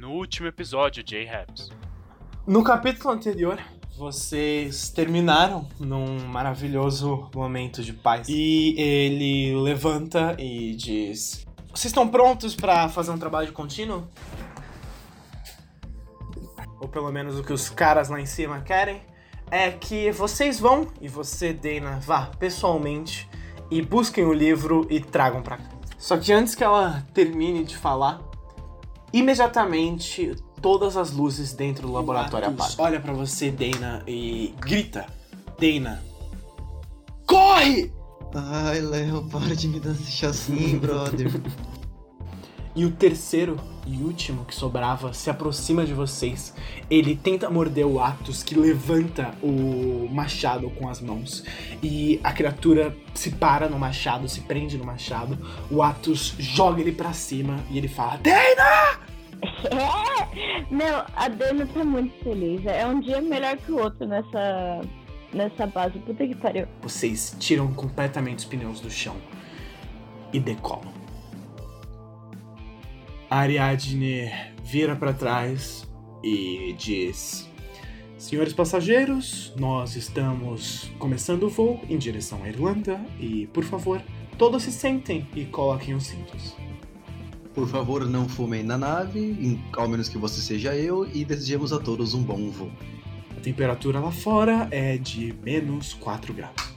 No último episódio de A-Raps. No capítulo anterior, vocês terminaram num maravilhoso momento de paz. E ele levanta e diz: Vocês estão prontos para fazer um trabalho contínuo? Ou pelo menos o que os caras lá em cima querem? É que vocês vão, e você, Dana, vá pessoalmente e busquem o livro e tragam pra cá. Só que antes que ela termine de falar, imediatamente todas as luzes dentro do laboratório apagam. Olha pra você, Dana, e grita: Dana, corre! Ai, Léo, para de me dar esse chassi, brother. E o terceiro e último que sobrava se aproxima de vocês. Ele tenta morder o Atos, que levanta o machado com as mãos. E a criatura se para no machado, se prende no machado. O Atos joga ele pra cima e ele fala: Dana! É! Meu, a Dana tá muito feliz. É um dia melhor que o outro nessa, nessa base. Puta que pariu. Vocês tiram completamente os pneus do chão e decolam. A Ariadne vira para trás e diz: Senhores passageiros, nós estamos começando o voo em direção à Irlanda e, por favor, todos se sentem e coloquem os cintos. Por favor, não fumem na nave, ao menos que você seja eu, e desejemos a todos um bom voo. A temperatura lá fora é de menos 4 graus.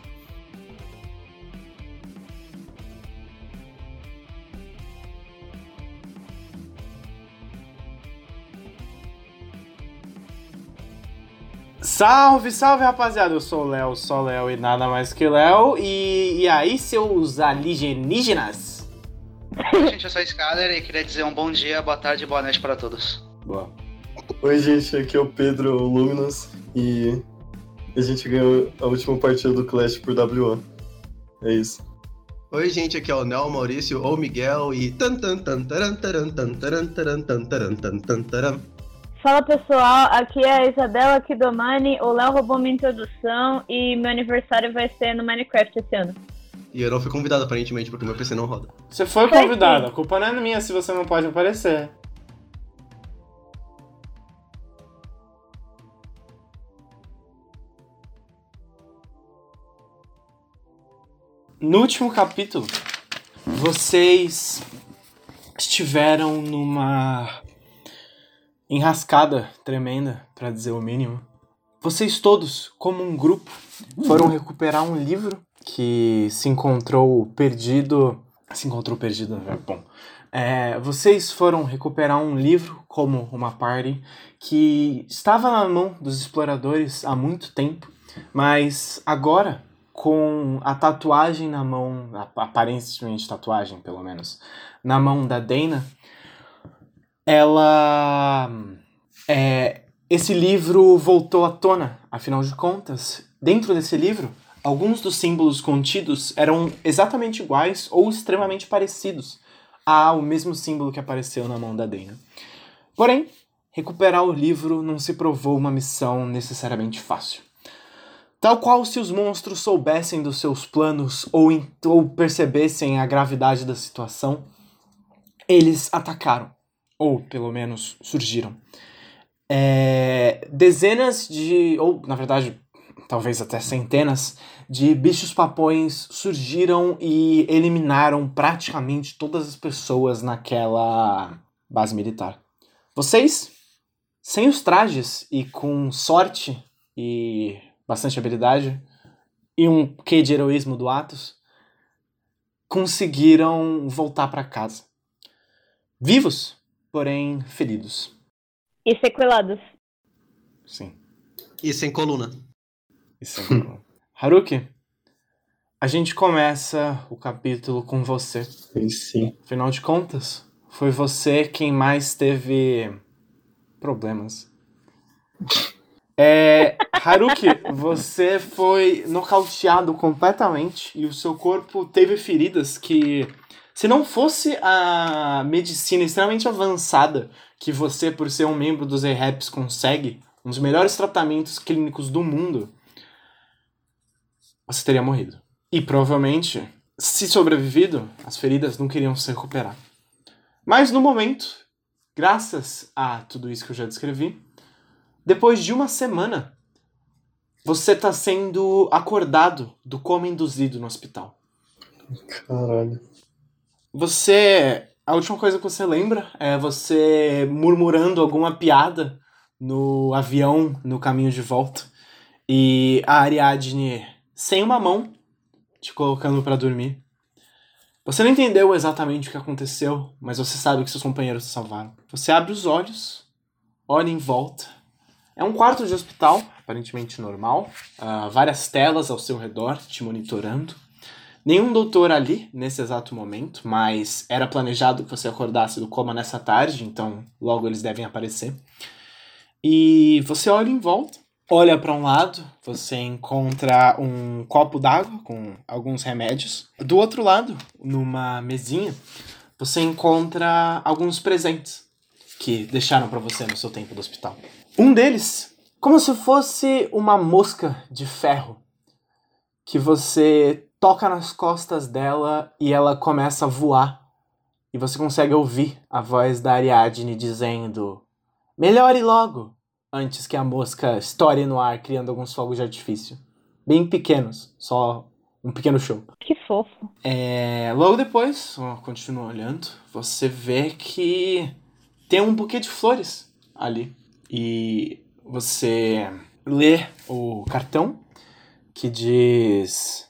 Salve, salve rapaziada! Eu sou o Léo, só Léo e nada mais que Léo. E, e aí, seus alienígenas? Oi, gente, eu sou a Skyler e queria dizer um bom dia, boa tarde e boa noite para todos. Boa. Oi, gente, aqui é o Pedro Luminous e a gente ganhou a última partida do Clash por WO. É isso. Oi, gente, aqui é o Nel Maurício ou Miguel e. tan tan tan taran taran tan taran taran tan taran tan tan taran. Fala pessoal, aqui é a Isabela Kidomani. O Léo roubou minha introdução e meu aniversário vai ser no Minecraft esse ano. E eu não fui convidado aparentemente porque meu PC não roda. Você foi Foi convidado, a culpa não é minha se você não pode aparecer. No último capítulo, vocês estiveram numa enrascada tremenda, pra dizer o mínimo. Vocês todos, como um grupo, foram recuperar um livro que se encontrou perdido. Se encontrou perdido, é bom. É, vocês foram recuperar um livro como uma party que estava na mão dos exploradores há muito tempo, mas agora com a tatuagem na mão, aparentemente tatuagem pelo menos, na mão da Dana, ela é, esse livro voltou à tona, afinal de contas, dentro desse livro, alguns dos símbolos contidos eram exatamente iguais ou extremamente parecidos ao mesmo símbolo que apareceu na mão da Dana. Porém, recuperar o livro não se provou uma missão necessariamente fácil. Tal qual se os monstros soubessem dos seus planos ou, ou percebessem a gravidade da situação, eles atacaram, ou pelo menos surgiram. É, dezenas de, ou na verdade, talvez até centenas de bichos papões surgiram e eliminaram praticamente todas as pessoas naquela base militar. Vocês, sem os trajes e com sorte e bastante habilidade e um quê de heroísmo do Atos, conseguiram voltar para casa. Vivos, porém feridos. E sequelados. Sim. E sem coluna. Isso é bom. Haruki, a gente começa o capítulo com você. Sim. Afinal de contas, foi você quem mais teve problemas. É, Haruki, você foi nocauteado completamente e o seu corpo teve feridas que, se não fosse a medicina extremamente avançada que você, por ser um membro dos ERAPs, consegue, um dos melhores tratamentos clínicos do mundo, você teria morrido. E provavelmente, se sobrevivido, as feridas não queriam se recuperar. Mas no momento, graças a tudo isso que eu já descrevi, depois de uma semana, você tá sendo acordado do coma induzido no hospital. Caralho. Você. A última coisa que você lembra é você murmurando alguma piada no avião no caminho de volta. E a Ariadne, sem uma mão, te colocando pra dormir. Você não entendeu exatamente o que aconteceu, mas você sabe que seus companheiros te salvaram. Você abre os olhos, olha em volta. É um quarto de hospital, aparentemente normal. ah, várias telas ao seu redor te monitorando. Nenhum doutor ali nesse exato momento, mas era planejado que você acordasse do coma nessa tarde, então logo eles devem aparecer. E você olha em volta, olha para um lado, você encontra um copo d'água com alguns remédios. Do outro lado, numa mesinha, você encontra alguns presentes que deixaram para você no seu tempo do hospital. Um deles, como se fosse uma mosca de ferro, que você toca nas costas dela e ela começa a voar. E você consegue ouvir a voz da Ariadne dizendo: Melhore logo! Antes que a mosca estoure no ar, criando alguns fogos de artifício. Bem pequenos, só um pequeno show. Que fofo. É, logo depois, ó, continua olhando, você vê que tem um buquê de flores ali. E você lê o cartão que diz: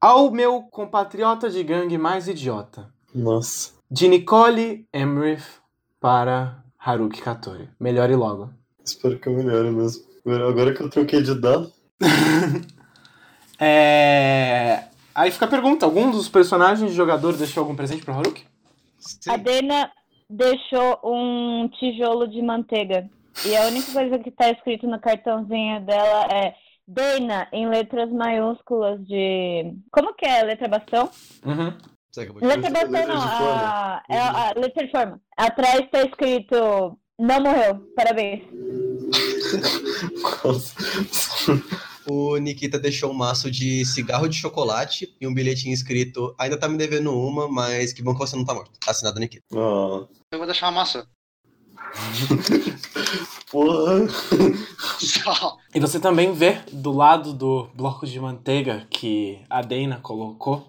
Ao meu compatriota de gangue mais idiota, Nossa. de Nicole Emrith para Haruki Katori. Melhore logo. Espero que eu melhore mesmo. Agora que eu troquei de dado. É... Aí fica a pergunta: algum dos personagens de jogador deixou algum presente para Haruki? Sim. A Dena deixou um tijolo de manteiga. E a única coisa que tá escrito no cartãozinho dela é Dena em letras maiúsculas de. Como que é? Letra bastão? Uhum. Letra Letra bastão não, de a, é a letra de forma. Atrás tá escrito Não morreu, parabéns. Nossa. O Nikita deixou um maço de cigarro de chocolate e um bilhetinho escrito Ainda tá me devendo uma, mas que bom que você não tá morto. Assinado Nikita. Ah, Eu vou deixar uma maçã. porra. E você também vê do lado do bloco de manteiga que a Dana colocou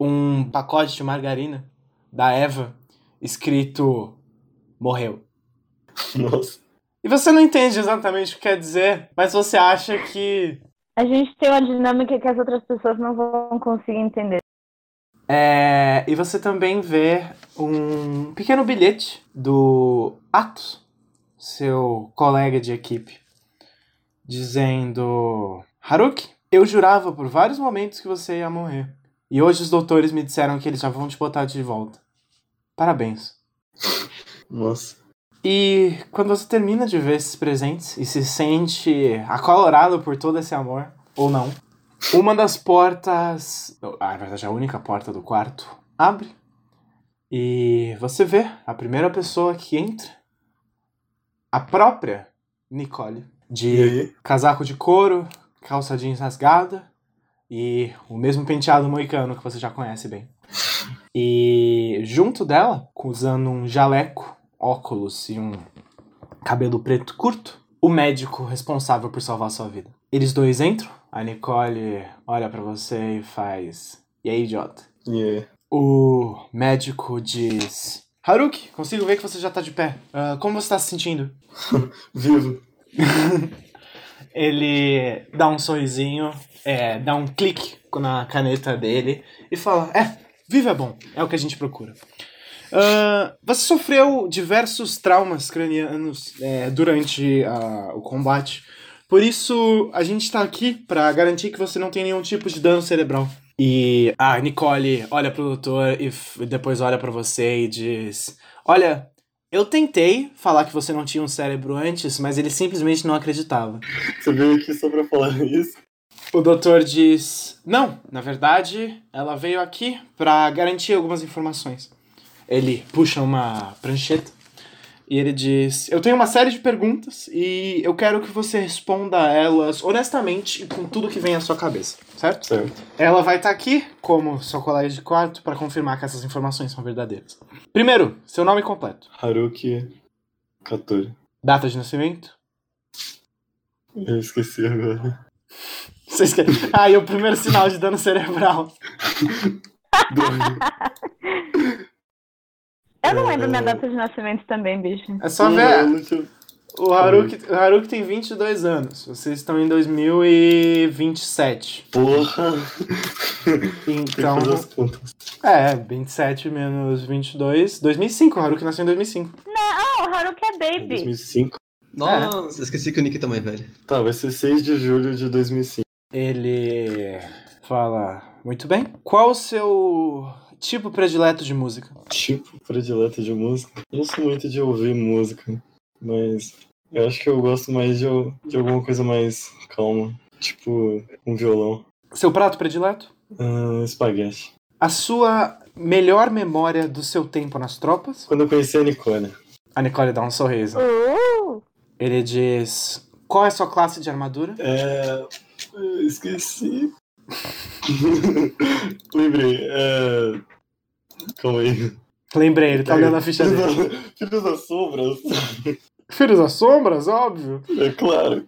um pacote de margarina da Eva escrito morreu. Nossa. E você não entende exatamente o que quer dizer, mas você acha que A gente tem uma dinâmica que as outras pessoas não vão conseguir entender. É, e você também vê um pequeno bilhete do Atos, seu colega de equipe, dizendo: Haruki, eu jurava por vários momentos que você ia morrer. E hoje os doutores me disseram que eles já vão te botar de volta. Parabéns. Nossa. E quando você termina de ver esses presentes e se sente acolorado por todo esse amor, ou não, uma das portas. Ah, na verdade, a única porta do quarto abre. E você vê a primeira pessoa que entra. A própria Nicole. De casaco de couro, calça jeans rasgada e o mesmo penteado moicano que você já conhece bem. E junto dela, usando um jaleco, óculos e um cabelo preto curto, o médico responsável por salvar sua vida. Eles dois entram, a Nicole olha pra você e faz: E aí, idiota? Aí? O médico diz: Haruki, consigo ver que você já tá de pé. Ah, como você tá se sentindo? Vivo. Ele dá um sorrisinho, é, dá um clique na caneta dele e fala: É, vivo é bom, é o que a gente procura. Ah, você sofreu diversos traumas cranianos é, durante ah, o combate, por isso a gente tá aqui pra garantir que você não tem nenhum tipo de dano cerebral. E a Nicole olha pro doutor e depois olha pra você e diz: Olha, eu tentei falar que você não tinha um cérebro antes, mas ele simplesmente não acreditava. Você veio aqui só pra falar isso? O doutor diz: Não, na verdade, ela veio aqui pra garantir algumas informações. Ele puxa uma prancheta E ele diz: Eu tenho uma série de perguntas e eu quero que você responda a elas honestamente e com tudo que vem à sua cabeça, certo? Certo. Ela vai estar aqui, como seu colega de quarto, para confirmar que essas informações são verdadeiras. Primeiro, seu nome completo. Haruki Katori. Data de nascimento? Eu esqueci agora. Vocês querem... Ah, e o primeiro sinal de dano cerebral. Eu não lembro É. minha data de nascimento também, bicho. É só ver. tinha- O Haruki, o Haruki tem 22 anos. Vocês estão em 2027. Porra! Então. É, 27 menos 22. 2005. O Haruki nasceu em 2005. Não, o Haruki é baby. 2005. Nossa, esqueci que o Nikita é mais velho. Tá, vai ser 6 de julho de 2005. Ele fala: Muito bem. Qual o seu tipo predileto de música? Tipo predileto de música. Eu não sou muito de ouvir música, mas eu acho que eu gosto mais de, de alguma coisa mais calma. Tipo um violão. Seu prato predileto? Ah, espaguete. A sua melhor memória do seu tempo nas tropas? Quando eu conheci a Nicole. A Nicole dá um sorriso. Uh! Ele diz: Qual é a sua classe de armadura? É. eu Esqueci. Lembrei. É. Calma aí. Lembrei, ele tá olhando a ficha dele. Filhos das sombras. Filhos das Sombras, óbvio. É claro.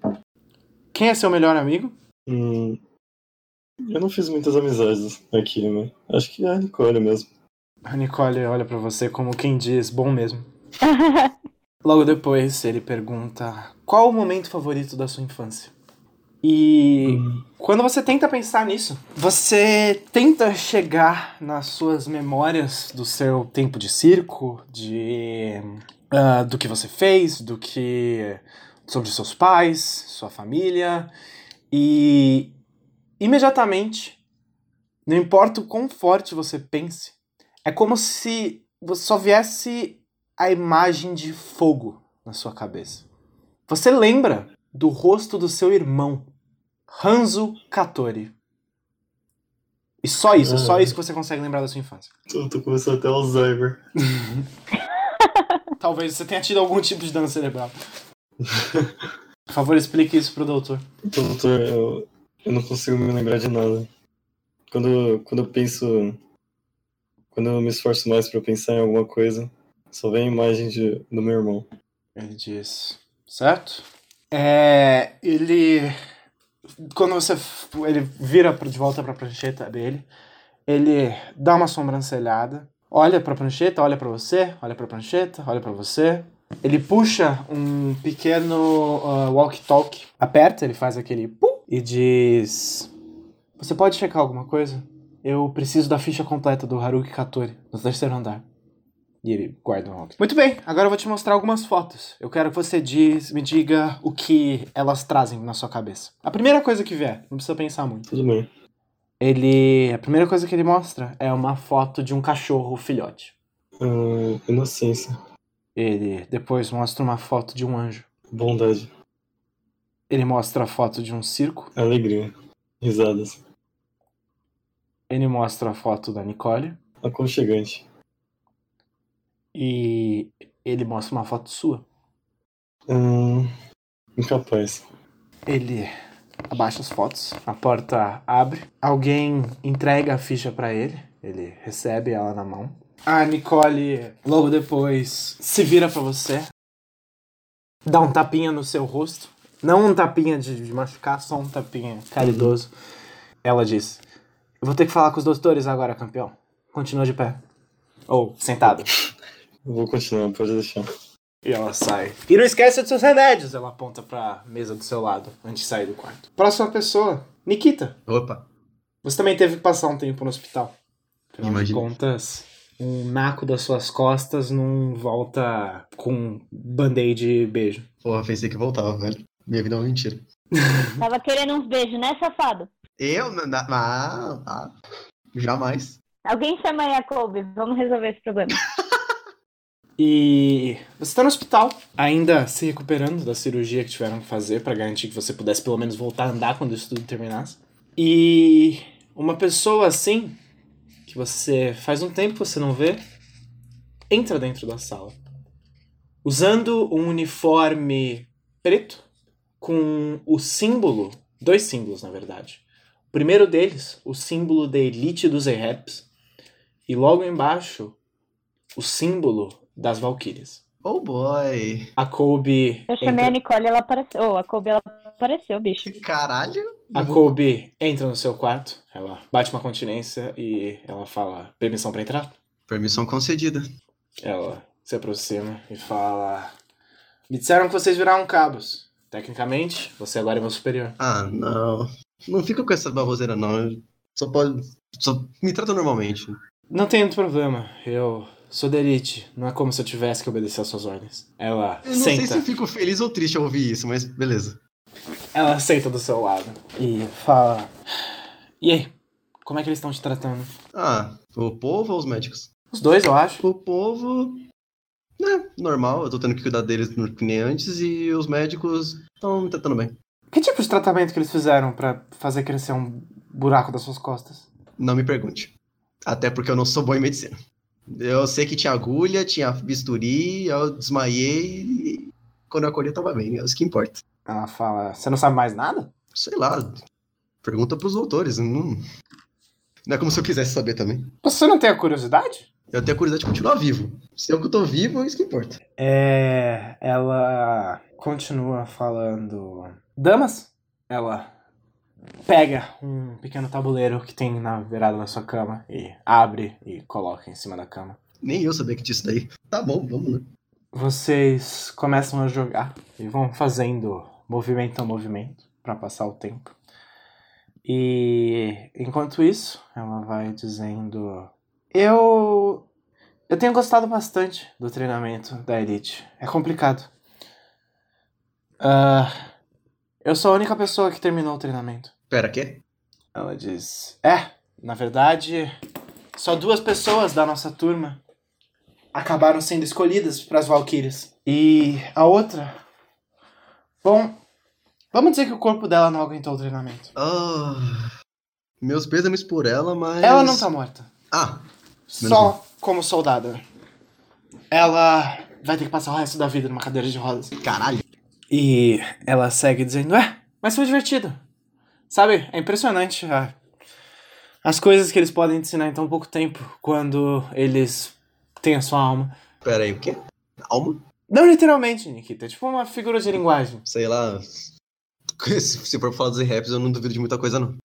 Quem é seu melhor amigo? Hum, eu não fiz muitas amizades aqui, né? Acho que é a Nicole mesmo. A Nicole olha pra você como quem diz: Bom mesmo. Logo depois, ele pergunta: Qual o momento favorito da sua infância? E quando você tenta pensar nisso, você tenta chegar nas suas memórias do seu tempo de circo, de ah, do que você fez, do que sobre seus pais, sua família, e imediatamente, não importa o quão forte você pense, é como se só viesse a imagem de fogo na sua cabeça. Você lembra do rosto do seu irmão, Hanzo Katori. E só isso, só Ah. isso que você consegue lembrar da sua infância. Tô, tô começando até Alzheimer. Talvez você tenha tido algum tipo de dano cerebral. Por favor, explique isso pro doutor. Doutor, eu, eu não consigo me lembrar de nada. Quando, quando eu penso. Quando eu me esforço mais pra pensar em alguma coisa, só vem a imagem de, do meu irmão. Ele diz, certo? É, ele quando você ele vira de volta para a prancheta dele, ele dá uma sobrancelhada, olha para a prancheta, olha para você, olha para a prancheta, olha para você. Ele puxa um pequeno uh, walkie-talkie, aperta, ele faz aquele pum e diz: Você pode checar alguma coisa? Eu preciso da ficha completa do Haruki Katori, no terceiro andar. E ele guarda o walkie. Muito bem, agora eu vou te mostrar algumas fotos. Eu quero que você diz, me diga o que elas trazem na sua cabeça. A primeira coisa que vier, não precisa pensar muito. Tudo bem. Ele. A primeira coisa que ele mostra é uma foto de um cachorro filhote. Ah, inocência. Ele depois mostra uma foto de um anjo. Bondade. Ele mostra a foto de um circo. Alegria. Risadas. Ele mostra a foto da Nicole. Aconchegante. E ele mostra uma foto sua. Ah, incapaz. Ele abaixa as fotos, a porta abre, alguém entrega a ficha pra ele, ele recebe ela na mão. A Nicole, logo depois, se vira pra você, dá um tapinha no seu rosto. Não um tapinha de, de machucar, só um tapinha caridoso. Ela diz: Eu vou ter que falar com os doutores agora, campeão. Continua de pé. Ou sentado. Eu vou continuar, pode deixar. E ela sai. E não esquece dos seus remédios. Ela aponta pra mesa do seu lado antes de sair do quarto. Próxima pessoa, Nikita. Opa. Você também teve que passar um tempo no hospital. Afinal de Imagino. contas, um naco das suas costas não volta com band-aid e beijo. Porra, pensei que voltava, velho. Minha vida é uma mentira. Tava querendo uns beijos, né, safado? Eu? Não, não, ah, ah, jamais. Alguém chama aí a Kobe, vamos resolver esse problema. E você tá no hospital, ainda se recuperando da cirurgia que tiveram que fazer pra garantir que você pudesse pelo menos voltar a andar quando isso tudo terminasse. E uma pessoa assim, que você faz um tempo que você não vê, entra dentro da sala. usando um uniforme preto com o símbolo, dois símbolos na verdade. O primeiro deles, o símbolo da elite dos Eheps, e logo embaixo, o símbolo das Valkyrias. Oh boy. A Kobe Eu chamei entra, a Nicole e ela apareceu. Oh, a Kobe ela apareceu, bicho. Caralho. a Kobe entra no seu quarto, ela bate uma continência e ela fala: "Permissão para entrar?" Permissão concedida. Ela se aproxima e fala: Me disseram que vocês viraram cabos. Tecnicamente, você agora é meu superior. Ah, não. Não fica com essa baboseira, não. Só pode. Só me trata normalmente. Não tem problema. Eu elite. Não é como se eu tivesse que obedecer às suas ordens. Ela Eu não sei senta. se fico feliz ou triste ao ouvir isso, mas beleza. Ela senta do seu lado e fala: E aí? Como é que eles estão te tratando? Ah, o povo ou os médicos? Os dois, eu acho. O povo. É, normal, eu tô tendo que cuidar deles que nem antes e os médicos estão me tratando bem. Que tipo de tratamento que eles fizeram pra fazer crescer um buraco das suas costas? Não me pergunte. Até porque eu não sou bom em medicina. Eu sei que tinha agulha, tinha bisturi, eu desmaiei e quando eu acordei tava bem, é isso que importa. Ela fala: Você não sabe mais nada? Sei lá, pergunta pros autores, não... Não é como se eu quisesse saber também. Você não tem a curiosidade? Eu tenho a curiosidade de continuar vivo. Se eu tô vivo, é isso que importa. É. Ela continua falando. Damas? Ela pega um pequeno tabuleiro que tem na beirada da sua cama e abre e coloca em cima da cama. Nem eu sabia que tinha isso daí. Tá bom, vamos lá. Vocês começam a jogar e vão fazendo movimento a movimento para passar o tempo. E enquanto isso, ela vai dizendo: Eu eu tenho gostado bastante do treinamento da Elite. É complicado. Ah, eu sou a única pessoa que terminou o treinamento. Pera, quê? Ela diz: É, na verdade, só duas pessoas da nossa turma acabaram sendo escolhidas para as Valkyrias. E a outra. Bom, vamos dizer que o corpo dela não aguentou o treinamento. Ah, meus pêsames por ela, mas... Ela não tá morta. Ah, Só como soldada. Ela vai ter que passar o resto da vida numa cadeira de rodas. caralho. E ela segue dizendo: É, mas foi divertido. Sabe, é impressionante a- as coisas que eles podem te ensinar em tão pouco tempo quando eles têm a sua alma. Pera aí, o quê? Alma? Não literalmente, Nikita, é tipo uma figura de linguagem. Sei lá... Se for falar dos raps, eu não duvido de muita coisa, não.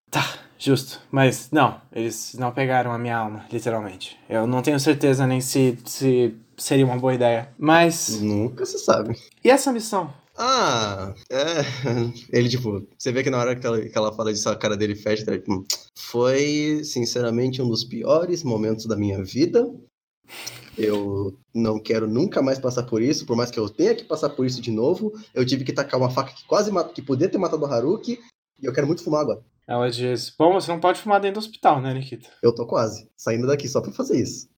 Justo, mas não, eles não pegaram a minha alma, literalmente. Eu não tenho certeza nem se, se seria uma boa ideia. Mas. Nunca se sabe. E essa missão? Ah, é. Ele, tipo, você vê que na hora que ela, que ela fala disso, a cara dele fecha. tá, tipo, Foi, sinceramente, um dos piores momentos da minha vida. Eu não quero nunca mais passar por isso, por mais que eu tenha que passar por isso de novo. Eu tive que tacar uma faca que quase que podia ter matado o Haruki. E eu quero muito fumar agora. Ela diz: Bom, você não pode fumar dentro do hospital, né, Nikita? Eu tô quase, saindo daqui só pra fazer isso.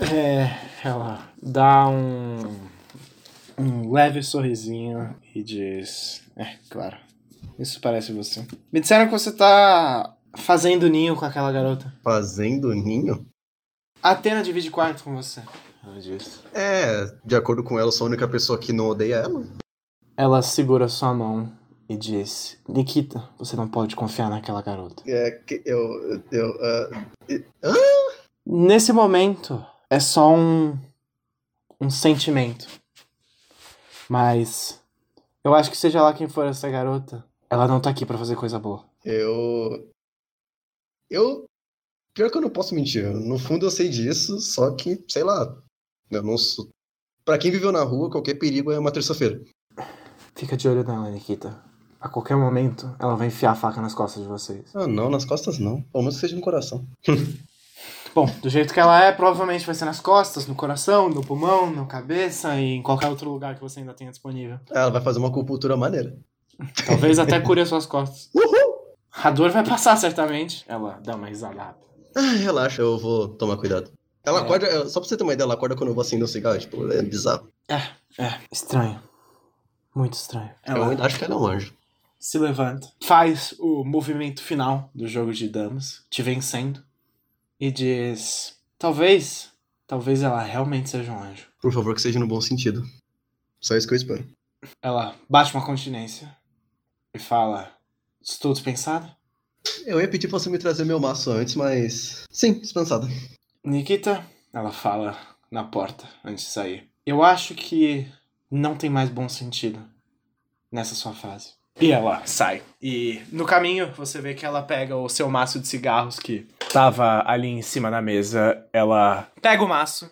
É. Ela dá um. Um leve sorrisinho e diz: É, claro. Isso parece você. Me disseram que você tá fazendo ninho com aquela garota. Fazendo ninho? A Atena divide quarto com você. Ela diz. É, de acordo com ela, eu sou a única pessoa que não odeia ela. Ela segura sua mão e diz: Nikita, você não pode confiar naquela garota. É, que eu. eu ah, Nesse momento, é só um. um sentimento. Mas. Eu acho que seja lá quem for essa garota, ela não tá aqui pra fazer coisa boa. Eu. Eu. Pior que eu não posso mentir. No fundo eu sei disso, só que, sei lá. Eu não sou. Pra quem viveu na rua, qualquer perigo é uma terça-feira. Fica de olho nela, Nikita. A qualquer momento, ela vai enfiar a faca nas costas de vocês. Ah, não, nas costas não. Pelo menos que seja no coração. Bom, do jeito que ela é, provavelmente vai ser nas costas, no coração, no pulmão, na cabeça e em qualquer outro lugar que você ainda tenha disponível. Ela vai fazer uma acupuntura maneira. Talvez até cure as suas costas. Uhul! A dor vai passar, certamente. Ela dá uma risada rápida. Ah, relaxa, eu vou tomar cuidado. Ela É. acorda, só pra você ter uma ideia, ela acorda quando eu vou acender um cigarro, tipo, é bizarro. É, estranho. Muito estranho. Eu Ela ainda acho que ela é um anjo. se levanta, faz o movimento final do jogo de damas, te vencendo, e diz: Talvez, talvez ela realmente seja um anjo. Por favor, que seja no bom sentido. Só isso que eu espero. Ela bate uma continência e fala: Estou dispensado? Eu ia pedir pra você me trazer meu maço antes, mas. Sim, dispensada. Nikita, ela fala na porta antes de sair. Eu acho que não tem mais bom sentido nessa sua fase. E ela sai. E no caminho você vê que ela pega o seu maço de cigarros que tava ali em cima da mesa. Ela pega o maço,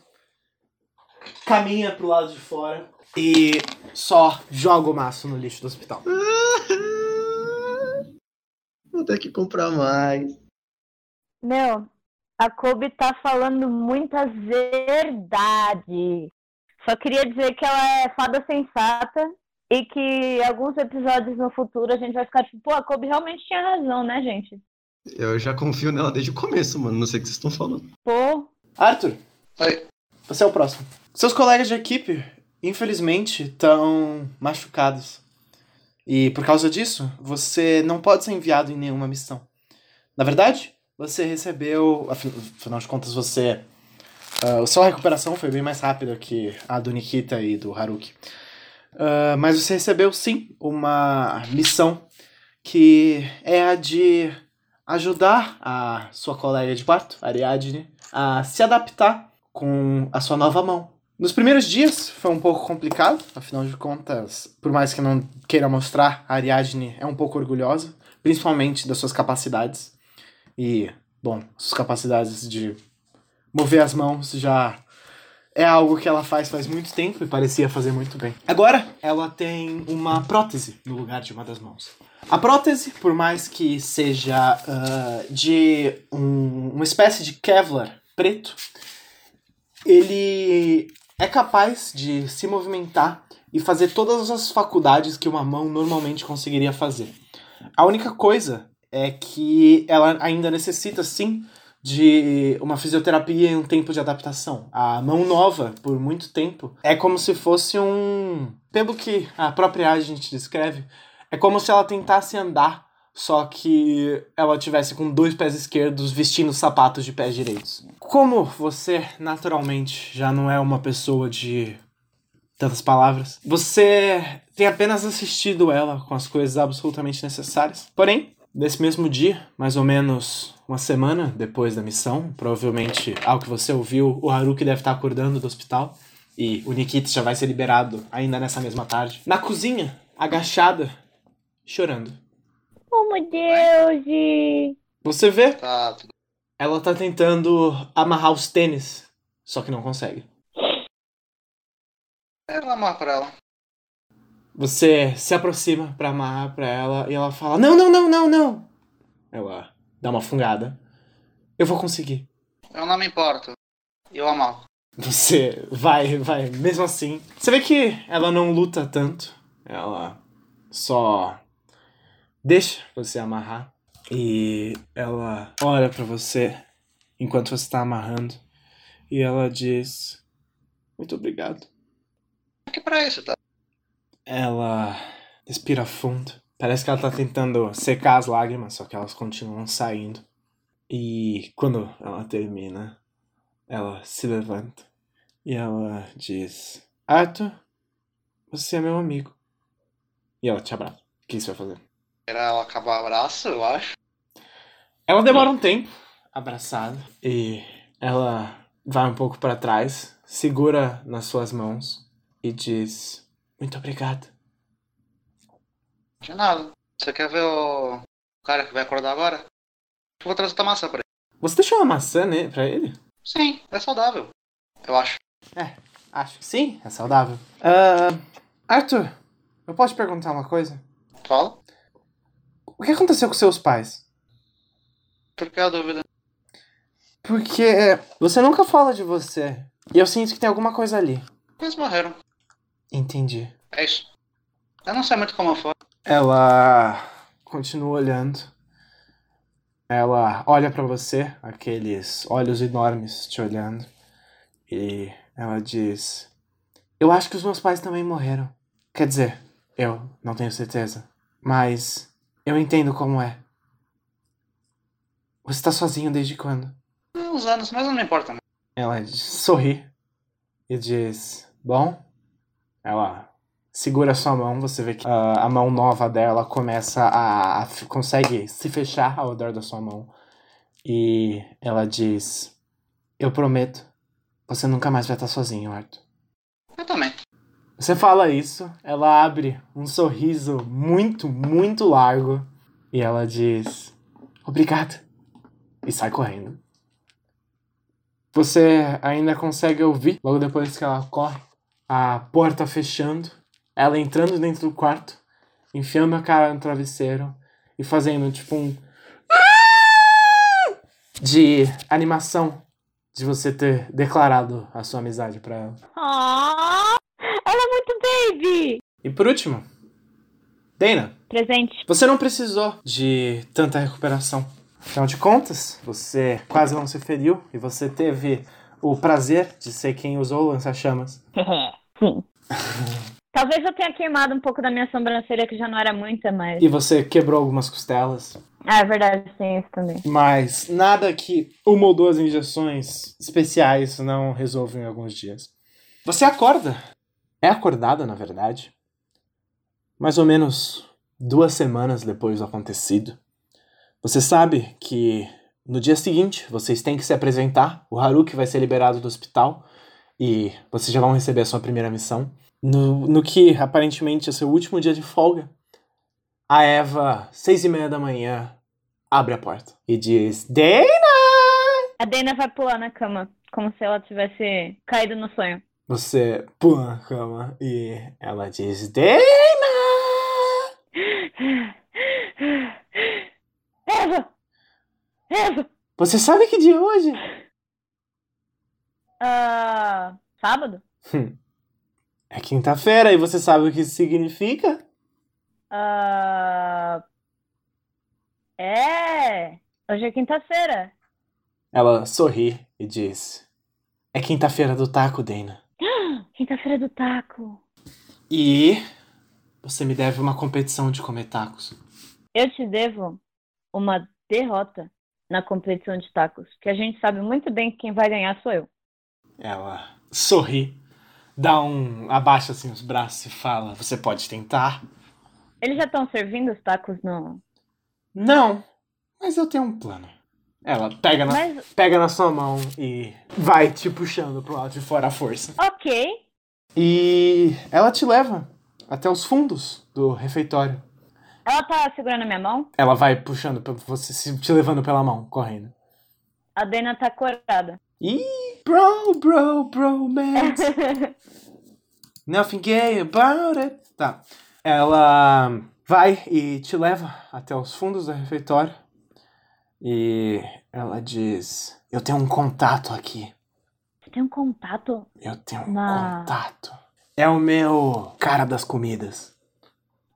caminha pro lado de fora e só joga o maço no lixo do hospital. Vou ter que comprar mais. Meu, a Kobe tá falando muitas verdades. Só queria dizer que ela é fada sensata e que alguns episódios no futuro a gente vai ficar tipo, pô, a Kobe realmente tinha razão, né, gente? Eu já confio nela desde o começo, mano. Não sei o que vocês estão falando. Pô, Arthur, Oi. você é o próximo. Seus colegas de equipe, infelizmente, estão machucados. E por causa disso, você não pode ser enviado em nenhuma missão. Na verdade, você recebeu. afi- Afinal de contas, você. a sua recuperação foi bem mais rápida que a do Nikita e do Haruki. Ah, mas você recebeu sim uma missão que é a de ajudar a sua colega de quarto, Ariadne, a se adaptar com a sua nova mão. Nos primeiros dias foi um pouco complicado, afinal de contas, por mais que não queira mostrar, a Ariadne é um pouco orgulhosa, principalmente das suas capacidades. E, bom, suas capacidades de mover as mãos já é algo que ela faz faz muito tempo e parecia fazer muito bem. Agora, ela tem uma prótese no lugar de uma das mãos. A prótese, por mais que seja ah, de um- uma espécie de Kevlar preto, ele é capaz de se movimentar e fazer todas as faculdades que uma mão normalmente conseguiria fazer. A única coisa é que ela ainda necessita, sim, de uma fisioterapia e um tempo de adaptação. A mão nova, por muito tempo, é como se fosse um. Pelo que a própria agente descreve, é como se ela tentasse andar, só que ela tivesse com dois pés esquerdos vestindo sapatos de pés direitos. Como você, naturalmente, já não é uma pessoa de tantas palavras, você tem apenas assistido ela com as coisas absolutamente necessárias. Porém, nesse mesmo dia, mais ou menos uma semana depois da missão, provavelmente ao que você ouviu, o Haruki deve estar acordando do hospital e o Nikita já vai ser liberado ainda nessa mesma tarde. Na cozinha, agachada, chorando. oh meu Deus! Você vê, Tá, tudo. ela tá tentando amarrar os tênis, só que não consegue. Eu amar pra ela. Você se aproxima pra amarrar pra ela e ela fala: Não, não, não, não, não. Ela dá uma fungada. Eu vou conseguir. Eu não me importo. Eu amarro. Você vai, vai, mesmo assim. Você vê que ela não luta tanto. Ela só deixa você amarrar. E ela olha pra você enquanto você tá amarrando. E ela diz: Muito obrigado. Que pra isso, tá? Ela respira fundo. Parece que ela tá tentando secar as lágrimas, só que elas continuam saindo. E quando ela termina, ela se levanta e ela diz: Arthur, você é meu amigo. E ela te abraça. O que você vai fazer? Era ela acabar o abraço, eu acho. Ela demora um tempo abraçada e ela vai um pouco pra trás, segura nas suas mãos e diz: Muito obrigado. De nada. Você quer ver o cara que vai acordar agora? Eu vou trazer outra maçã pra ele. Você deixou uma maçã né, pra ele? Sim, é saudável. Eu acho. Acho que sim, é saudável. Ah, Arthur, eu posso te perguntar uma coisa? Fala. O que aconteceu com seus pais? Por que a dúvida? Porque você nunca fala de você. E eu sinto que tem alguma coisa ali. Eles morreram. Entendi. É isso. Eu não sei muito como foi. Ela continua olhando. Ela olha pra você, aqueles olhos enormes te olhando. E ela diz: Eu acho que os meus pais também morreram. Quer dizer, eu não tenho certeza. Mas eu entendo como é. Você tá sozinho desde quando? Uns anos, mas não me importa. Não. Ela sorri e diz: Bom. Ela segura sua mão, você vê que ah, a mão nova dela começa a, a consegue se fechar ao redor da sua mão. E ela diz: Eu prometo, você nunca mais vai estar sozinho, Arthur. Eu também. Você fala isso, ela abre um sorriso muito, muito largo e ela diz: Obrigado. E sai correndo. Você ainda consegue ouvir, logo depois que ela corre, a porta fechando, ela entrando dentro do quarto, enfiando a cara no travesseiro e fazendo tipo um. de animação de você ter declarado a sua amizade pra ela. Ah, ela é muito baby! E por último, Dana, Presente. você não precisou de tanta recuperação. Afinal de contas, você quase não se feriu e você teve o prazer de ser quem usou o lança-chamas. Sim. Talvez eu tenha queimado um pouco da minha sobrancelha, que já não era muita, mas. E você quebrou algumas costelas. Ah, é verdade, tem isso também. Mas nada que uma ou duas injeções especiais não resolvam em alguns dias. Você acorda. É acordada, na verdade. Mais ou menos duas semanas depois do acontecido. Você sabe que no dia seguinte vocês têm que se apresentar. O Haruki vai ser liberado do hospital e vocês já vão receber a sua primeira missão. No, no que aparentemente é seu último dia de folga, a Eva, seis e meia da manhã, abre a porta e diz: Dana! A Dana vai pular na cama, como se ela tivesse caído no sonho. Você pula na cama e ela diz: Dana! Eva! Eva! Você sabe que dia é hoje? Ah, sábado? Hum. É quinta-feira e você sabe o que isso significa? Ah, é. Hoje é quinta-feira. Ela sorri e diz: É quinta-feira do taco, Dana. Quinta-feira do taco. E você me deve uma competição de comer tacos. Eu te devo uma derrota na competição de tacos, que a gente sabe muito bem que quem vai ganhar sou eu. Ela sorri, dá um. abaixa assim os braços e fala: Você pode tentar? Eles já estão servindo os tacos no. Não, mas eu tenho um plano. Ela pega na, Mas, pega na sua mão e vai te puxando pro lado de fora à força. ok. E ela te leva até os fundos do refeitório. Ela tá segurando a minha mão. Ela vai puxando você, te levando pela mão, correndo. A Dana tá corada. Ih, bro, bro, bro, man. Nothing gay about it. Tá. Ela vai e te leva até os fundos do refeitório. E ela diz: Eu tenho um contato aqui. Você tem um contato? Eu tenho um Na- contato. É o meu cara das comidas.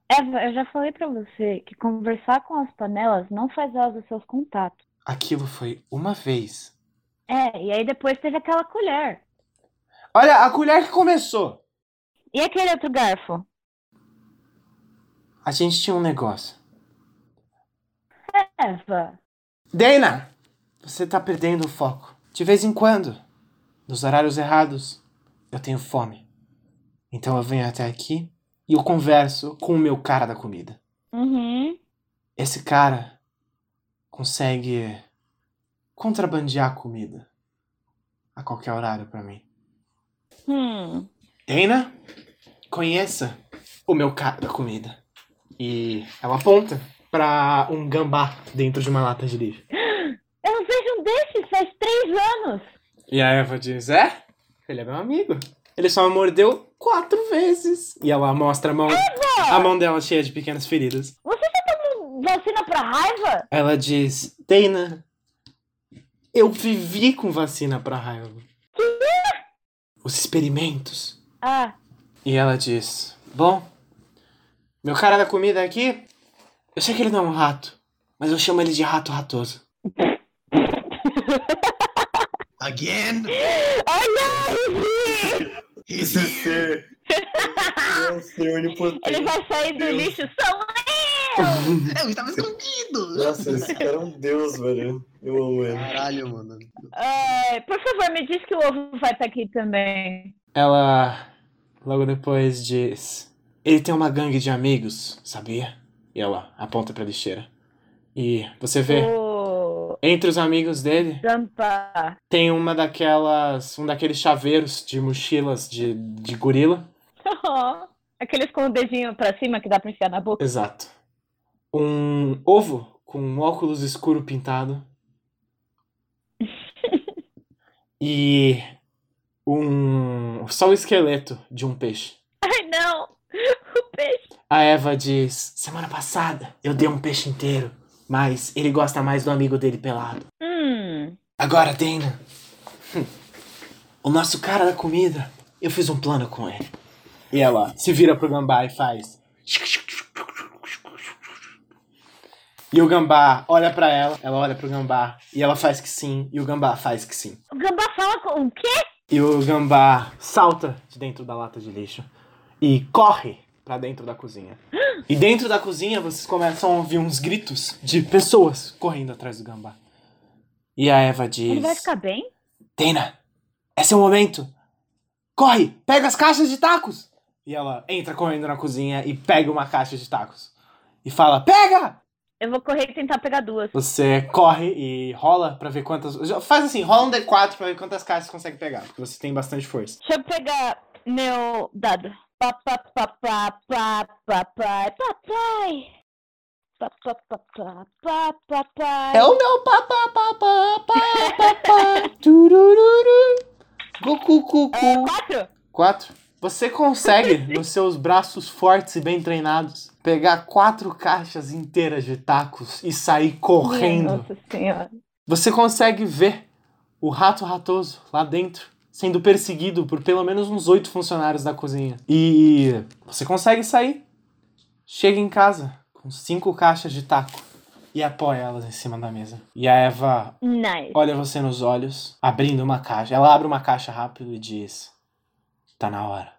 Eva, eu já falei pra você que conversar com as panelas não faz elas os seus contatos. Aquilo foi uma vez. É, e aí depois teve aquela colher. Olha, a colher que começou. E aquele outro garfo? A gente tinha um negócio. Eva, Dana, você tá perdendo o foco. De vez em quando, nos horários errados, eu tenho fome. Então eu venho até aqui e eu converso com o meu cara da comida. uhum. Esse cara consegue contrabandear comida a qualquer horário pra mim. Hum. Dana, conheça o meu cara da comida. E ela aponta pra um gambá dentro de uma lata de lixo. Eu não vejo um desses faz três anos. E a Eva diz: É, ele é meu amigo. Ele só me mordeu quatro vezes. E ela mostra a mão, a mão dela cheia de pequenas feridas. Você tá tomando vacina pra raiva? Ela diz: Dana, eu vivi com vacina pra raiva. Os experimentos. Ah, E ela diz: Bom, meu cara da comida aqui, eu sei que ele não é um rato, mas eu chamo ele de rato ratoso. Again? olha! He's Esse ser. É ser. Ele vai sair do lixo, sou eu! Eu estava escondido! Nossa, esse cara é um deus, velho. Eu amo ele. Caralho, mano. É, por favor, me diz que o ovo vai estar aqui também. Ela logo depois diz: ele tem uma gangue de amigos, sabia? E ela aponta pra lixeira. E você vê, O entre os amigos dele, tem uma daquelas. um daqueles chaveiros de mochilas de, de gorila. Aqueles com o dedinho pra cima que dá pra enfiar na boca. Exato. Um ovo com um óculos escuro pintado. e um. só o esqueleto de um peixe. Ai, não! O peixe. A Eva diz: Semana passada eu dei um peixe inteiro, mas ele gosta mais do amigo dele pelado. Hum. Agora, Dana, o nosso cara da comida, eu fiz um plano com ele. E ela se vira pro gambá e faz. E o gambá olha pra ela, ela olha pro gambá e ela faz que sim, e o gambá faz que sim. O gambá fala com o quê? E o gambá salta de dentro da lata de lixo e corre pra dentro da cozinha. E dentro da cozinha vocês começam a ouvir uns gritos de pessoas correndo atrás do gambá. E a Eva diz: Ele vai ficar bem? Dana, é seu momento. Corre, pega as caixas de tacos. E ela entra correndo na cozinha e pega uma caixa de tacos. E fala: Pega! Eu vou correr e tentar pegar duas. Você corre e rola pra ver quantas. Faz assim, rola um D4 pra ver quantas caixas você consegue pegar, porque você tem bastante força. Deixa eu pegar meu dado. Papai. Papai. É o meu papá, turururu. Cucu. É, quatro? Quatro. Você consegue, nos seus braços fortes e bem treinados, pegar quatro caixas inteiras de tacos e sair correndo. Nossa senhora. Você consegue ver o rato ratoso lá dentro, sendo perseguido por pelo menos uns oito funcionários da cozinha. E você consegue sair. Chega em casa com cinco caixas de taco e apoia elas em cima da mesa. E a Eva Nice. olha você nos olhos, abrindo uma caixa. Ela abre uma caixa rápido e diz: Tá na hora.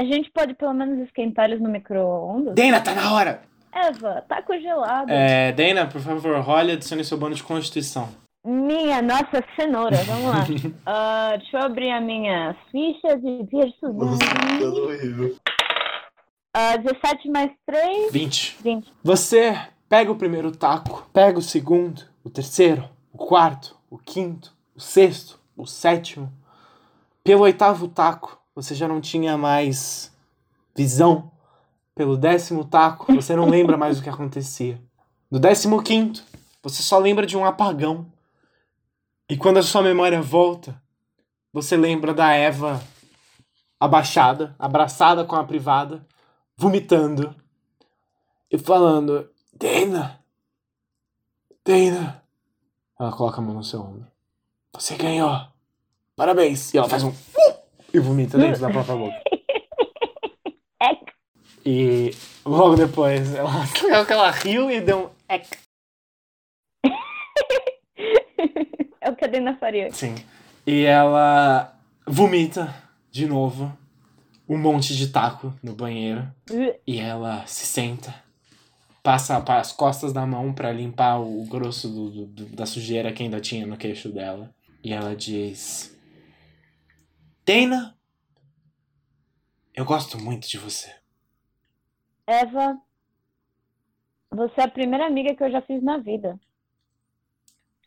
A gente pode pelo menos esquentar eles no micro-ondas? Dana, tá na hora! Eva, tá congelado. É, Dana, por favor, role e adicione seu bônus de constituição. Minha nossa cenoura, vamos lá. Ah, deixa eu abrir as minhas fichas e Nossa, que personagem. coisa horrível. Ah, 17 mais 3, 20. 20. Você pega o primeiro taco, pega o segundo, o terceiro, o quarto, o quinto, o sexto, o sétimo. Pelo oitavo taco, você já não tinha mais visão. Pelo décimo taco, você não lembra mais o que acontecia. No décimo quinto, você só lembra de um apagão. E quando a sua memória volta, você lembra da Eva abaixada, abraçada com a privada, vomitando e falando: Dana, Dana. Ela coloca a mão no seu ombro. Você ganhou. Parabéns. E ela faz um. E vomita dentro da própria boca. É. E logo depois ela, ela riu e deu um. ec. é o que a Dena faria. Sim. E ela vomita de novo um monte de taco no banheiro. E ela se senta, passa pa- as costas da mão pra limpar o grosso do- do- da sujeira que ainda tinha no queixo dela. E ela diz: Dana, eu gosto muito de você. Eva, você é a primeira amiga que eu já fiz na vida.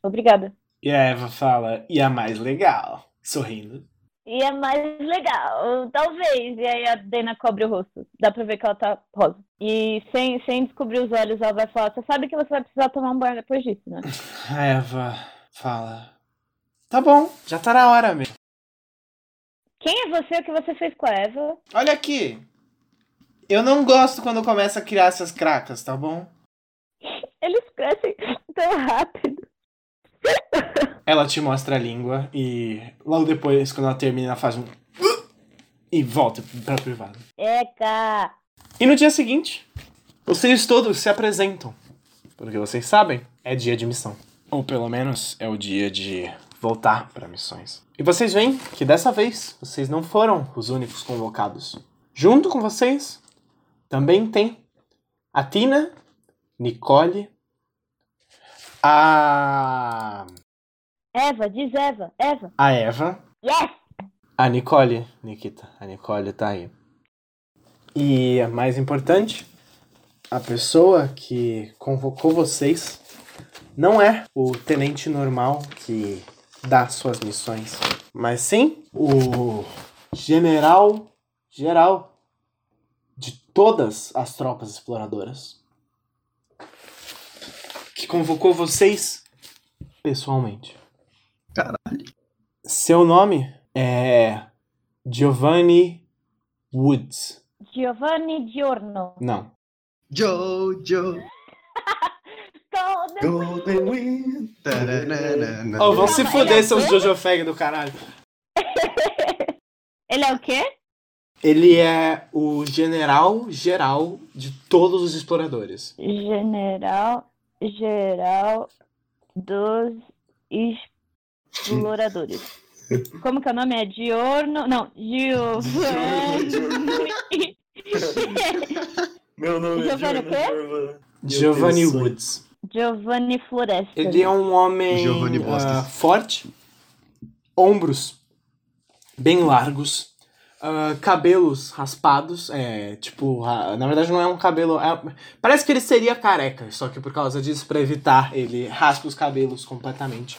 Obrigada. E a Eva fala: E a mais legal, sorrindo. E é mais legal, talvez. E aí a Dena cobre o rosto. Dá pra ver que ela tá rosa. E sem, sem descobrir os olhos, ela vai falar: Você sabe que você vai precisar tomar um banho depois disso, né? A Eva fala: Tá bom, já tá na hora mesmo. Quem é você? O que você fez com a Eva? Olha aqui. Eu não gosto quando começa a criar essas cracas, tá bom? Eles crescem tão rápido. Ela te mostra a língua e logo depois, quando ela termina, ela faz um. E volta pra privada. Eca! E no dia seguinte, vocês todos se apresentam. Porque vocês sabem, é dia de missão. Ou pelo menos é o dia de voltar para missões. E vocês veem que dessa vez vocês não foram os únicos convocados. Junto com vocês também tem a Tina, Nicole, a, Eva, diz Eva, Eva. a Eva, Yes! a Nicole, Nikita, a Nicole tá aí. E a mais importante, a pessoa que convocou vocês não é o tenente normal que dá suas missões, mas sim o general geral de todas as tropas exploradoras que convocou vocês pessoalmente. Caralho. Seu nome é Giovanni Woods. Giovanni Giorno. Não. Jojo. Golden Wind. Oh, vão se fuder, é seus? Jojo Fag do caralho. Ele é o quê? Ele é o general geral de todos os exploradores. General geral dos exploradores. Como que é o nome? É Giorno? Não, Giovanni. Meu nome é Giovanni o Giovanni. Woods. Giovanni Floresta. Ele é um homem Giovanni Bosques. forte, ombros bem largos, ah, cabelos raspados, é tipo, ra- na verdade não é um cabelo, é- parece que ele seria careca, só que por causa disso, pra evitar, ele raspa os cabelos completamente.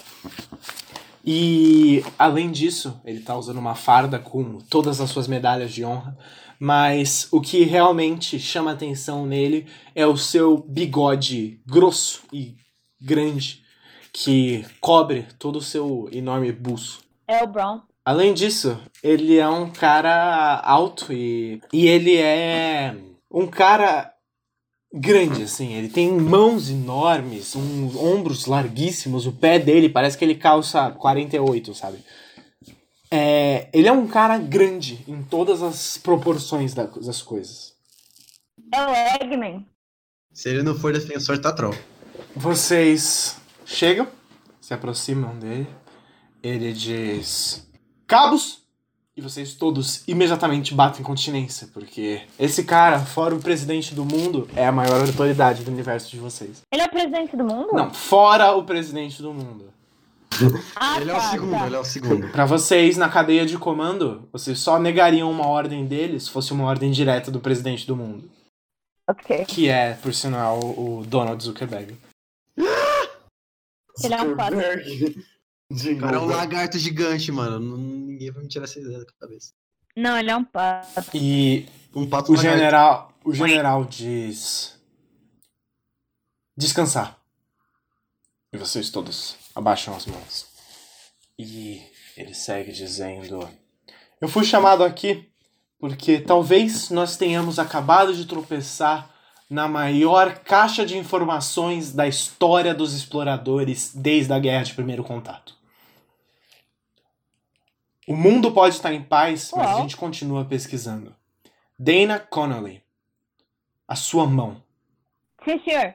E além disso, ele tá usando uma farda com todas as suas medalhas de honra. Mas o que realmente chama atenção nele é o seu bigode grosso e grande que cobre todo o seu enorme buço. É o Brown. Além disso, ele é um cara alto e, e ele é um cara grande, assim. Ele tem mãos enormes, uns ombros larguíssimos, o pé dele parece que ele calça 48, sabe? É, ele é um cara grande em todas as proporções da- das coisas. É o Eggman. Se ele não for defensor, tá troll. Vocês chegam, se aproximam dele. Ele diz: Cabos! E vocês todos imediatamente batem continência, porque esse cara, fora o presidente do mundo, é a maior autoridade do universo de vocês. Ele é o presidente do mundo? Não, fora o presidente do mundo. Ah, Ele é o tá, segundo, tá. ele é o segundo. Pra vocês, na cadeia de comando, vocês só negariam uma ordem dele se fosse uma ordem direta do presidente do mundo. Ok. Que é, por sinal, o Donald Zuckerberg. Ele é um pato. Zuckerberg. O cara é um lagarto gigante, mano. Ninguém vai me tirar essa ideia da cabeça. Não, ele é um pato. E Um pato O general, o general diz descansar. E vocês todos abaixam as mãos. E ele segue dizendo: Eu fui chamado aqui porque talvez nós tenhamos acabado de tropeçar na maior caixa de informações da história dos exploradores desde a Guerra de Primeiro Contato. O mundo pode estar em paz, mas a gente continua pesquisando. Dana Connolly. A sua mão. Sim, senhor.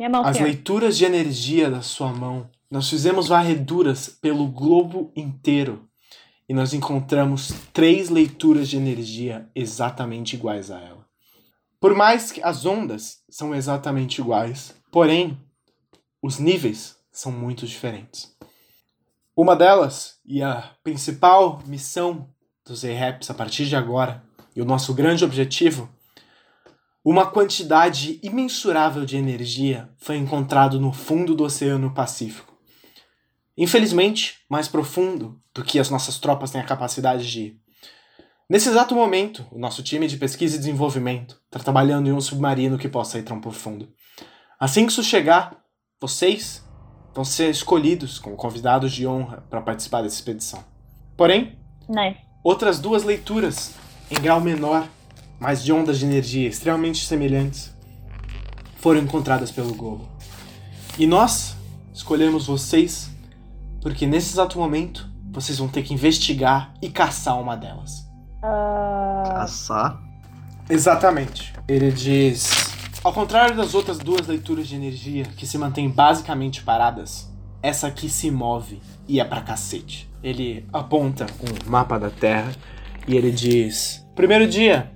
Minha mão, As leituras de energia da sua mão. Nós fizemos varreduras pelo globo inteiro. E nós encontramos três leituras de energia exatamente iguais a ela. Por mais que as ondas são exatamente iguais, porém, os níveis são muito diferentes. Uma delas, e a principal missão dos A-Raps a partir de agora, e o nosso grande objetivo, uma quantidade imensurável de energia foi encontrado no fundo do Oceano Pacífico. Infelizmente, mais profundo do que as nossas tropas têm a capacidade de ir. Nesse exato momento, o nosso time de pesquisa e desenvolvimento está trabalhando em um submarino que possa ir tão profundo. Assim que isso chegar, vocês vão ser escolhidos como convidados de honra para participar dessa expedição. Porém, Nice. outras duas leituras, em grau menor, mas de ondas de energia extremamente semelhantes, foram encontradas pelo globo. E nós escolhemos vocês porque nesse exato momento vocês vão ter que investigar e caçar uma delas. Ah, Caçar. Exatamente. Ele diz: Ao contrário das outras duas leituras de energia que se mantêm basicamente paradas, essa aqui se move e é pra cacete. Ele aponta um mapa da Terra e ele diz: Primeiro dia,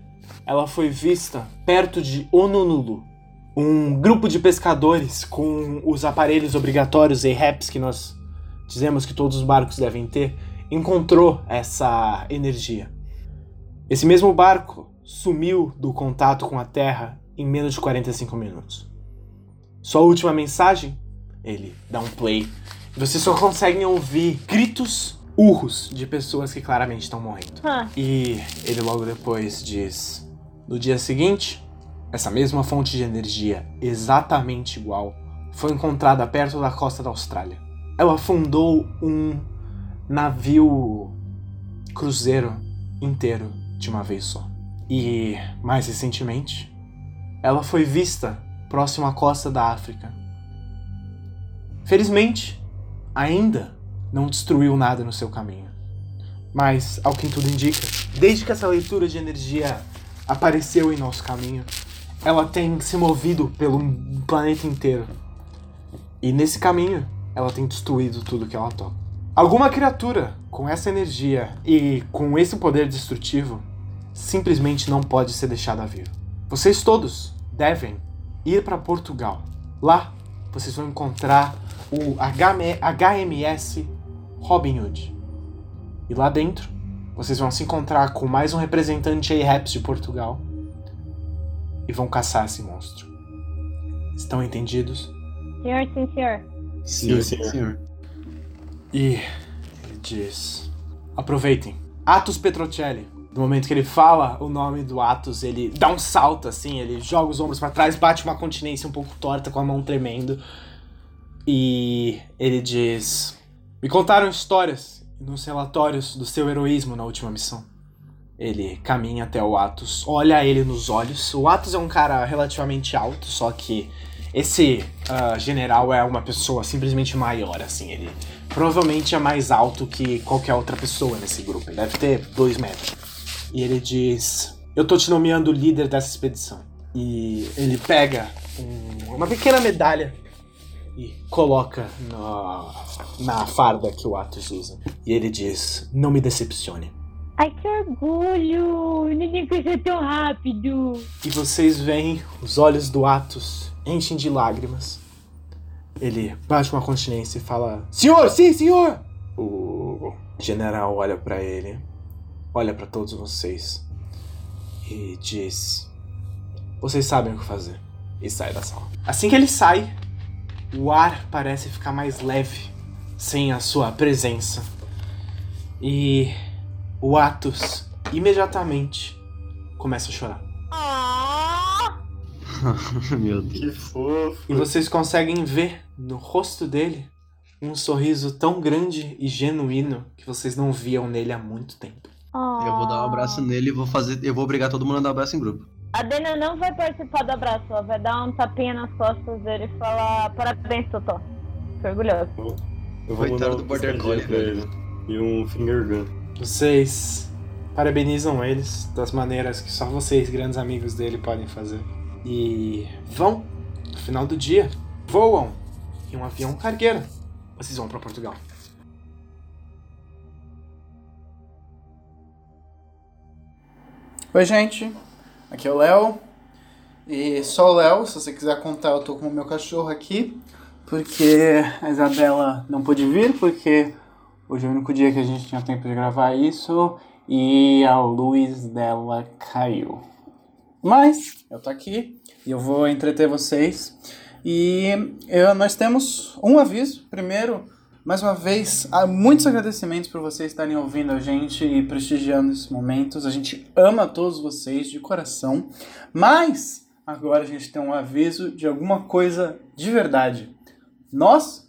ela foi vista perto de Honolulu. Um grupo de pescadores com os aparelhos obrigatórios e REPs que nós dizemos que todos os barcos devem ter, encontrou essa energia. Esse mesmo barco sumiu do contato com a Terra em menos de 45 minutos. Sua última mensagem? Ele dá um play. Vocês só conseguem ouvir gritos, urros de pessoas que claramente estão morrendo. Ah, E ele logo depois diz: No dia seguinte, essa mesma fonte de energia, exatamente igual, foi encontrada perto da costa da Austrália. Ela afundou um navio cruzeiro inteiro de uma vez só. E mais recentemente, ela foi vista próximo à costa da África. Felizmente, ainda não destruiu nada no seu caminho. Mas, ao que tudo indica, desde que essa leitura de energia apareceu em nosso caminho, ela tem se movido pelo planeta inteiro. E nesse caminho, ela tem destruído tudo que ela toca. Alguma criatura com essa energia e com esse poder destrutivo simplesmente não pode ser deixada viva. Vocês todos devem ir para Portugal. Lá, vocês vão encontrar o HM HMS Robin Hood. E lá dentro, vocês vão se encontrar com mais um representante ARAPS de Portugal e vão caçar esse monstro. Estão entendidos? senhor, sim, senhor. Sim, senhor. E ele diz: aproveitem. Atos Petrocelli. No momento que ele fala o nome do Atos, ele dá um salto assim, ele joga os ombros pra trás, bate uma continência um pouco torta com a mão tremendo. E ele diz: Me contaram histórias nos relatórios do seu heroísmo na última missão. Ele caminha até o Atos, olha ele nos olhos. O Atos é um cara relativamente alto, só que esse ah, general é uma pessoa simplesmente maior, assim. Ele provavelmente é mais alto que qualquer outra pessoa nesse grupo. Ele deve ter dois metros. E ele diz: Eu tô te nomeando líder dessa expedição. E ele pega um- uma pequena medalha e coloca na, na farda que o Atos usa. E ele diz: Não me decepcione. Ai, que orgulho! Neném cresceu tão rápido. E vocês veem os olhos do Atos enchem de lágrimas. Ele bate uma continência e fala: Senhor, sim, senhor! O general olha pra ele, olha pra todos vocês e diz: Vocês sabem o que fazer. E sai da sala. Assim que ele sai, o ar parece ficar mais leve sem a sua presença. E o Atos imediatamente começa a chorar. Meu Deus. Que fofo. E vocês conseguem ver no rosto dele um sorriso tão grande e genuíno que vocês não viam nele há muito tempo. Eu vou dar um abraço nele e vou fazer. Eu vou obrigar todo mundo a dar um abraço em grupo. A Dena não vai participar do abraço, ela vai dar um tapinha nas costas dele e falar parabéns, Totó. Tô orgulhoso. Eu vou mandar do um Border Collie, pra velho. ele. E um finger gun. Vocês parabenizam eles das maneiras que só vocês, grandes amigos dele, podem fazer. E vão, no final do dia, voam em um avião cargueiro. Vocês vão pra Portugal. Oi, gente. Aqui é o Léo. E só o Léo, se você quiser contar, eu tô com o meu cachorro aqui. Porque a Isabela não pôde vir, porque hoje é o único dia que a gente tinha tempo de gravar isso. E a luz dela caiu. Mas eu tô aqui e eu vou entreter vocês. E eu- nós temos um aviso. Primeiro, mais uma vez, muitos agradecimentos por vocês estarem ouvindo a gente e prestigiando esses momentos. A gente ama todos vocês de coração. Mas agora a gente tem um aviso de alguma coisa de verdade. Nós,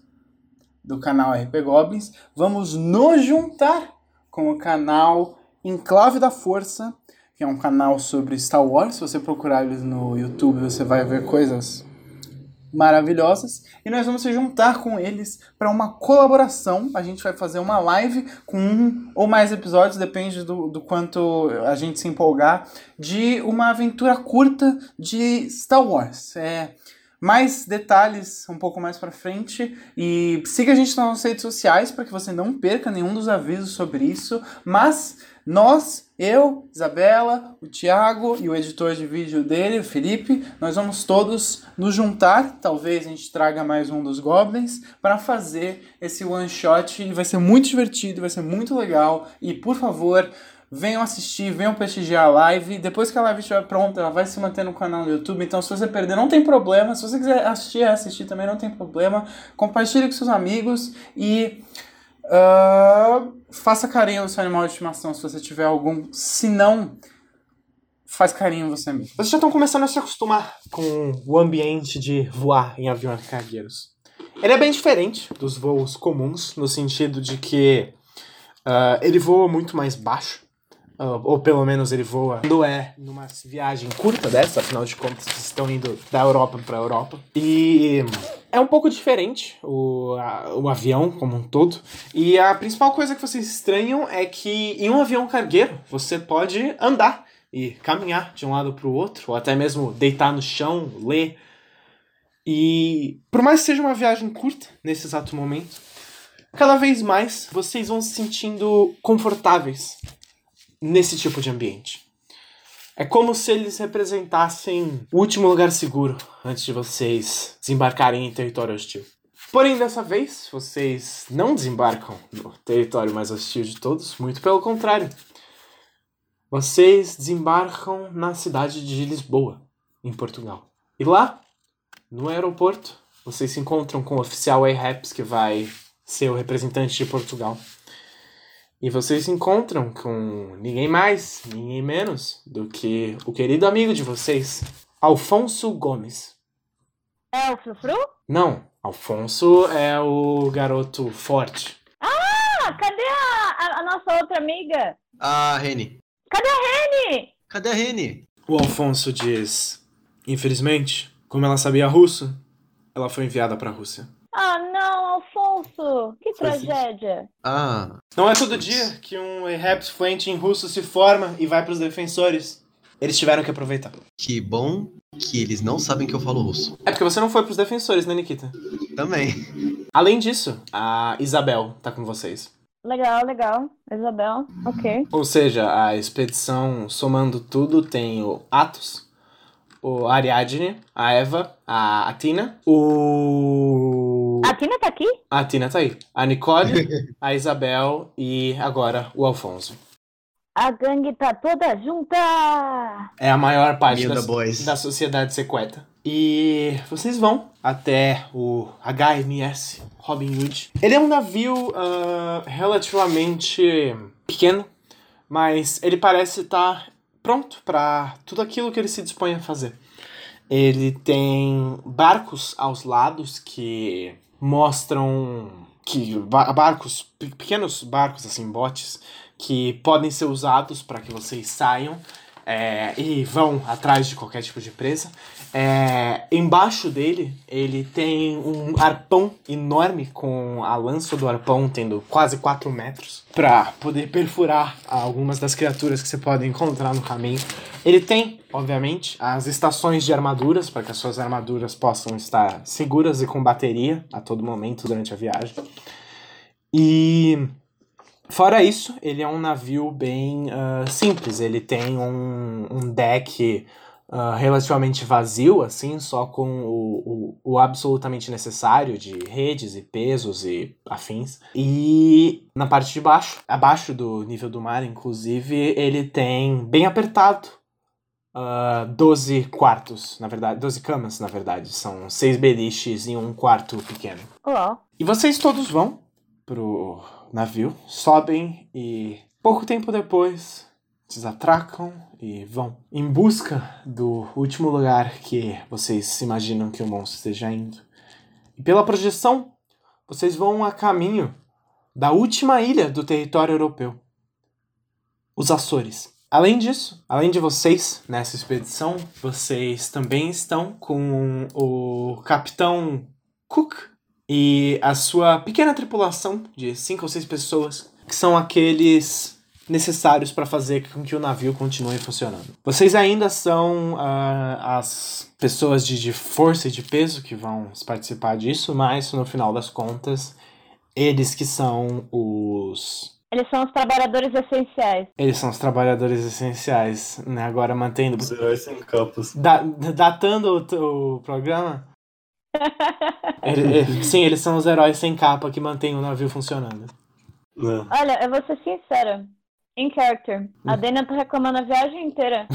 do canal RP Goblins, vamos nos juntar com o canal Enclave da Força, que é um canal sobre Star Wars. Se você procurar eles no YouTube, você vai ver coisas maravilhosas e nós vamos se juntar com eles para uma colaboração. A gente vai fazer uma live com um ou mais episódios, depende do, do quanto a gente se empolgar, de uma aventura curta de Star Wars. É, mais detalhes um pouco mais para frente e siga a gente nas nossas redes sociais para que você não perca nenhum dos avisos sobre isso. Mas nós, eu, Isabela, o Thiago e o editor de vídeo dele, o Felipe, nós vamos todos nos juntar. Talvez a gente traga mais um dos Goblins para fazer esse one shot. E vai ser muito divertido, vai ser muito legal. E por favor, venham assistir, venham prestigiar a live. Depois que a live estiver pronta, ela vai se manter no canal do YouTube. Então, se você perder, não tem problema. Se você quiser assistir, assistir também não tem problema. Compartilhe com seus amigos e uh, faça carinho no seu animal de estimação se você tiver algum. Se não, faz carinho você mesmo. Vocês já estão começando a se acostumar com o ambiente de voar em aviões cargueiros. Ele é bem diferente dos voos comuns, no sentido de que uh, ele voa muito mais baixo. Uh, ou pelo menos ele voa quando é numa viagem curta dessa, afinal de contas, vocês estão indo da Europa para a Europa. E é um pouco diferente o, a, o avião como um todo. E a principal coisa que vocês estranham é que em um avião cargueiro você pode andar e caminhar de um lado para o outro, ou até mesmo deitar no chão, ler. E por mais que seja uma viagem curta nesse exato momento, cada vez mais vocês vão se sentindo confortáveis nesse tipo de ambiente. É como se eles representassem o último lugar seguro antes de vocês desembarcarem em território hostil. Porém, dessa vez, vocês não desembarcam no território mais hostil de todos, muito pelo contrário. Vocês desembarcam na cidade de Lisboa, em Portugal. E lá, no aeroporto, vocês se encontram com o oficial A-Raps, que vai ser o representante de Portugal. E vocês se encontram com ninguém mais, ninguém menos do que o querido amigo de vocês, Alfonso Gomes. É o Frufru? Não, Alfonso é o garoto forte. Ah, cadê a, a, a nossa outra amiga? Ah, Reni. Cadê a Reni? Cadê a Reni? O Alfonso diz: Infelizmente, como ela sabia russo, ela foi enviada para a Rússia. Ah, não, Alfonso! Que tragédia! Ah, Não é todo dia que um Raps fluente em russo se forma e vai para os defensores. Eles tiveram que aproveitar. que bom que eles não sabem que eu falo russo. É porque você não foi para os defensores, né, Nikita? Também. Além disso, a Isabel tá com vocês. Legal, legal. Isabel, ok. Ou seja, a expedição, somando tudo, tem o Atos, o Ariadne, a Eva, a Atina, o. A Tina tá aqui? A Atina tá aí. A Nicole, a Isabel e agora o Alfonso. A gangue tá toda junta! É a maior parte da, Boys. da sociedade secreta. E vocês vão até o HMS Robin Hood. Ele é um navio ah, relativamente pequeno, mas ele parece estar pronto para tudo aquilo que ele se dispõe a fazer. Ele tem barcos aos lados que mostram que ba- barcos, pe- pequenos barcos assim, botes que podem ser usados para que vocês saiam é, e vão atrás de qualquer tipo de presa. É, embaixo dele, ele tem um arpão enorme, com a lança do arpão tendo quase 4 metros, para poder perfurar algumas das criaturas que você pode encontrar no caminho. Ele tem, obviamente, as estações de armaduras, para que as suas armaduras possam estar seguras e com bateria a todo momento durante a viagem. E Fora isso, ele é um navio bem ah, simples. Ele tem um, um deck ah, relativamente vazio, assim, só com o, o, o absolutamente necessário de redes e pesos e afins. E na parte de baixo, abaixo do nível do mar, inclusive, ele tem bem apertado. ah, 12 quartos, na verdade, 12 camas, na verdade. São seis beliches e um quarto pequeno. Ó, E vocês todos vão pro navio, sobem e pouco tempo depois vocês atracam e vão em busca do último lugar que vocês imaginam que o monstro esteja indo. E pela projeção, vocês vão a caminho da última ilha do território europeu, os Açores. Além disso, além de vocês nessa expedição, vocês também estão com o capitão Cook e a sua pequena tripulação de cinco ou seis pessoas, que são aqueles necessários para fazer com que o navio continue funcionando. Vocês ainda são ah, as pessoas de, de força e de peso que vão participar disso, mas no final das contas, eles que são os eles são os trabalhadores essenciais. eles são os trabalhadores essenciais, né? Agora mantendo Os heróis sem capas. Da- datando o, o programa, ele- ele- sim, eles são os heróis sem capa que mantêm o navio funcionando. Né? Olha, eu vou ser sincera. Em character. A Dana tá reclamando a viagem inteira.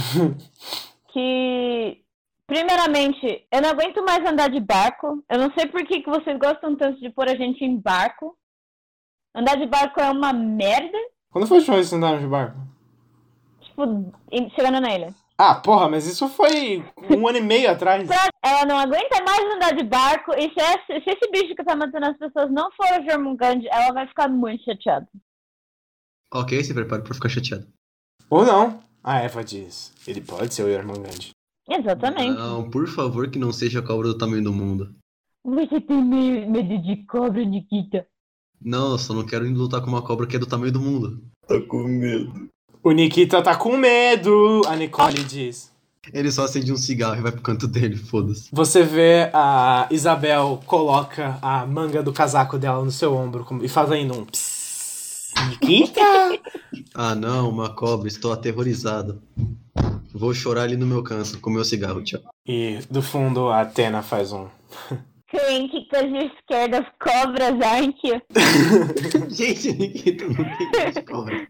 que, primeiramente, eu não aguento mais andar de barco. Eu não sei por que, que vocês gostam tanto de pôr a gente em barco. Andar de barco é uma merda. Quando foi vez que vocês andaram de barco? Tipo, chegando na ilha. Ah, porra, mas isso foi um ano e meio atrás. Ela não aguenta mais andar de barco. E se esse, se esse bicho que tá matando as pessoas não for o Jormungand, ela vai ficar muito chateada. Ok, se prepare pra ficar chateado. Ou não. A Eva diz. Ele pode ser o Yermangand. Exatamente. Não, por favor, que não seja a cobra do tamanho do mundo. Você tem me- medo de cobra, Nikita? Não, eu só não quero ir lutar com uma cobra que é do tamanho do mundo. Tô com medo. O Nikita tá com medo, a Nicole diz. Ele só acende um cigarro e vai pro canto dele, foda-se. Você vê a Isabel coloca a manga do casaco dela no seu ombro como- e faz ainda um psss. Nikita? Ah não, uma cobra, estou aterrorizado. Vou chorar ali no meu canto com meu cigarro, tchau. E do fundo a Atena faz um. You're scared of cobras, you? Gente, Nikita não tem medo de cobra.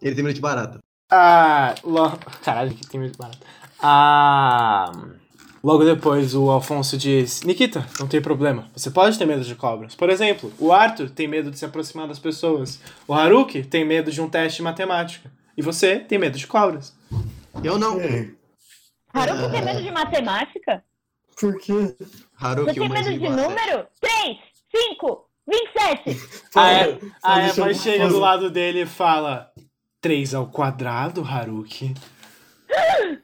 Ele tem medo de barata. Ah, lo... caralho, que tem medo de barato. Ah, logo depois o Alfonso diz: Nikita, não tem problema. Você pode ter medo de cobras. Por exemplo, o Arthur tem medo de se aproximar das pessoas. O Haruki tem medo de um teste de matemática. E você tem medo de cobras. Eu não. Ei, Haruki tem medo de matemática? por quê? Haruki, Você tem o mais medo de número? 3, 5, 27. A, E- a Eva eu- chega do lado dele e fala: 3 ao quadrado, Haruki.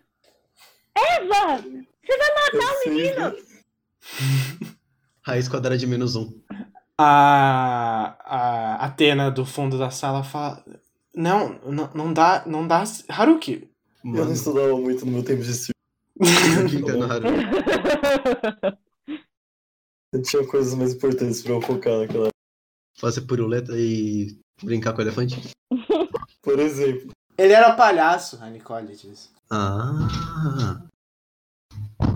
Eva! Você vai matar o menino! Raiz quadrada de menos um. A, a Atena do fundo da sala fala: Não, não, não dá, não dá. Haruki, Eu não Mano, estudava muito no meu tempo de estudo. eu Haruki. Eu tinha coisas mais importantes pra eu focar naquela. Fazer puruleta e brincar com o elefante. Por exemplo. Ele era palhaço, a Nicole diz. Ah.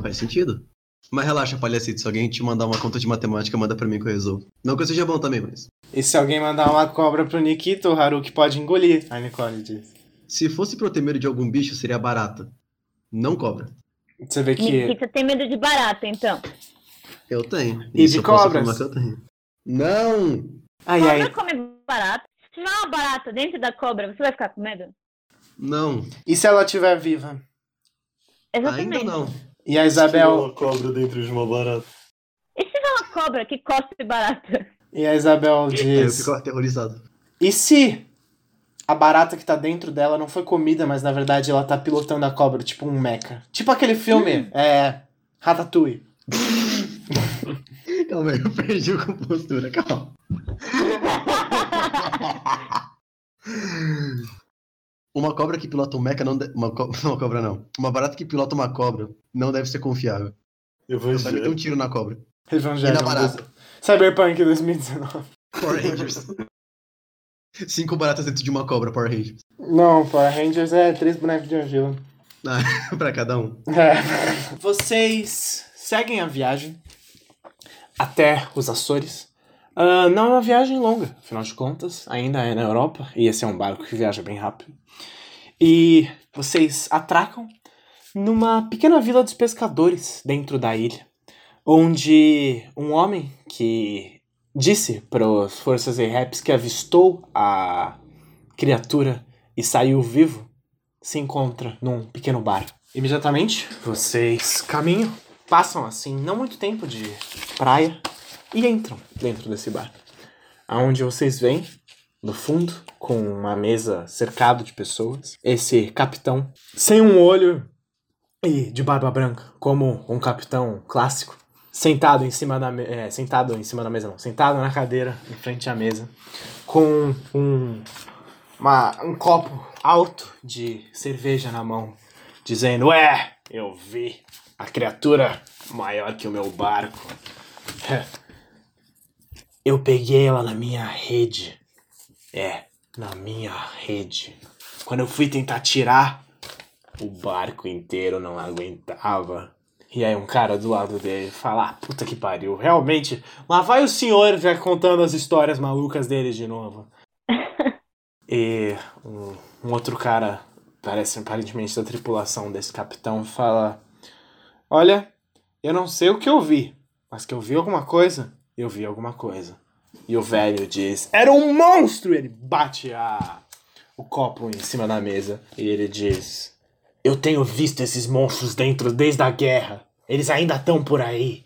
Faz sentido. Mas relaxa, palhacito. Se alguém te mandar uma conta de matemática, manda pra mim que eu resolvo. Não que eu seja bom também, mas. E se alguém mandar uma cobra pro Nikita, o Haruki pode engolir, a Nicole diz. Se fosse pra eu ter medo de algum bicho, seria barata. Não cobra. Você vê que. Nikita tem medo de barata, então. Eu tenho. E Isso de cobras? eu tenho. Não! Ai, Cobra ai. come barata. Se tiver uma barata dentro da cobra, você vai ficar com medo? Não. E se ela estiver viva? Exatamente. Ainda não. E a Isabel. uma cobra dentro de uma barata. E se tiver uma cobra que cospe barata? E a Isabel Aí eu diz. fico aterrorizado. E se a barata que tá dentro dela não foi comida, mas na verdade ela tá pilotando a cobra, tipo um mecha? Tipo aquele filme, é. Ratatouille. Calma aí, eu perdi a compostura, calma. Uma cobra que pilota um mecha não deve... uma, co... uma cobra não. Uma barata que pilota uma cobra não deve ser confiável. Vai meter um tiro na cobra. Evangelho. E na barata. Cyberpunk 2019. Power Rangers. Cinco baratas dentro de uma cobra, Power Rangers. Não, Power Rangers é três bonecos de argila. Ah, pra cada um. É. Vocês seguem a viagem até os Açores. Ah, não é uma viagem longa, afinal de contas, ainda é na Europa, e esse é um barco que viaja bem rápido. E vocês atracam numa pequena vila dos pescadores dentro da ilha, onde um homem que disse para as forças Raps que avistou a criatura e saiu vivo se encontra num pequeno bar. Imediatamente, vocês caminham, passam assim não muito tempo de praia e entram dentro desse bar. Aonde vocês veem, no fundo, com uma mesa cercado de pessoas, esse capitão sem um olho e de barba branca, como um capitão clássico, sentado em cima da é, sentado em cima da mesa não, sentado na cadeira em frente à mesa, com um uma- um copo alto de cerveja na mão, dizendo: Ué, eu vi a criatura maior que o meu barco. Eu peguei ela na minha rede. É, na minha rede. Quando eu fui tentar tirar, o barco inteiro não aguentava. E aí um cara do lado dele fala, ah, puta que pariu, realmente, lá vai o senhor já contando as histórias malucas dele de novo. E um, um outro cara, parece aparentemente da tripulação desse capitão, fala: Olha, eu não sei o que eu vi, mas que eu vi alguma coisa, eu vi alguma coisa. E o velho diz: Era um monstro! Ele bate a, o copo em cima da mesa e ele diz: Eu tenho visto esses monstros dentro desde a guerra. Eles ainda estão por aí.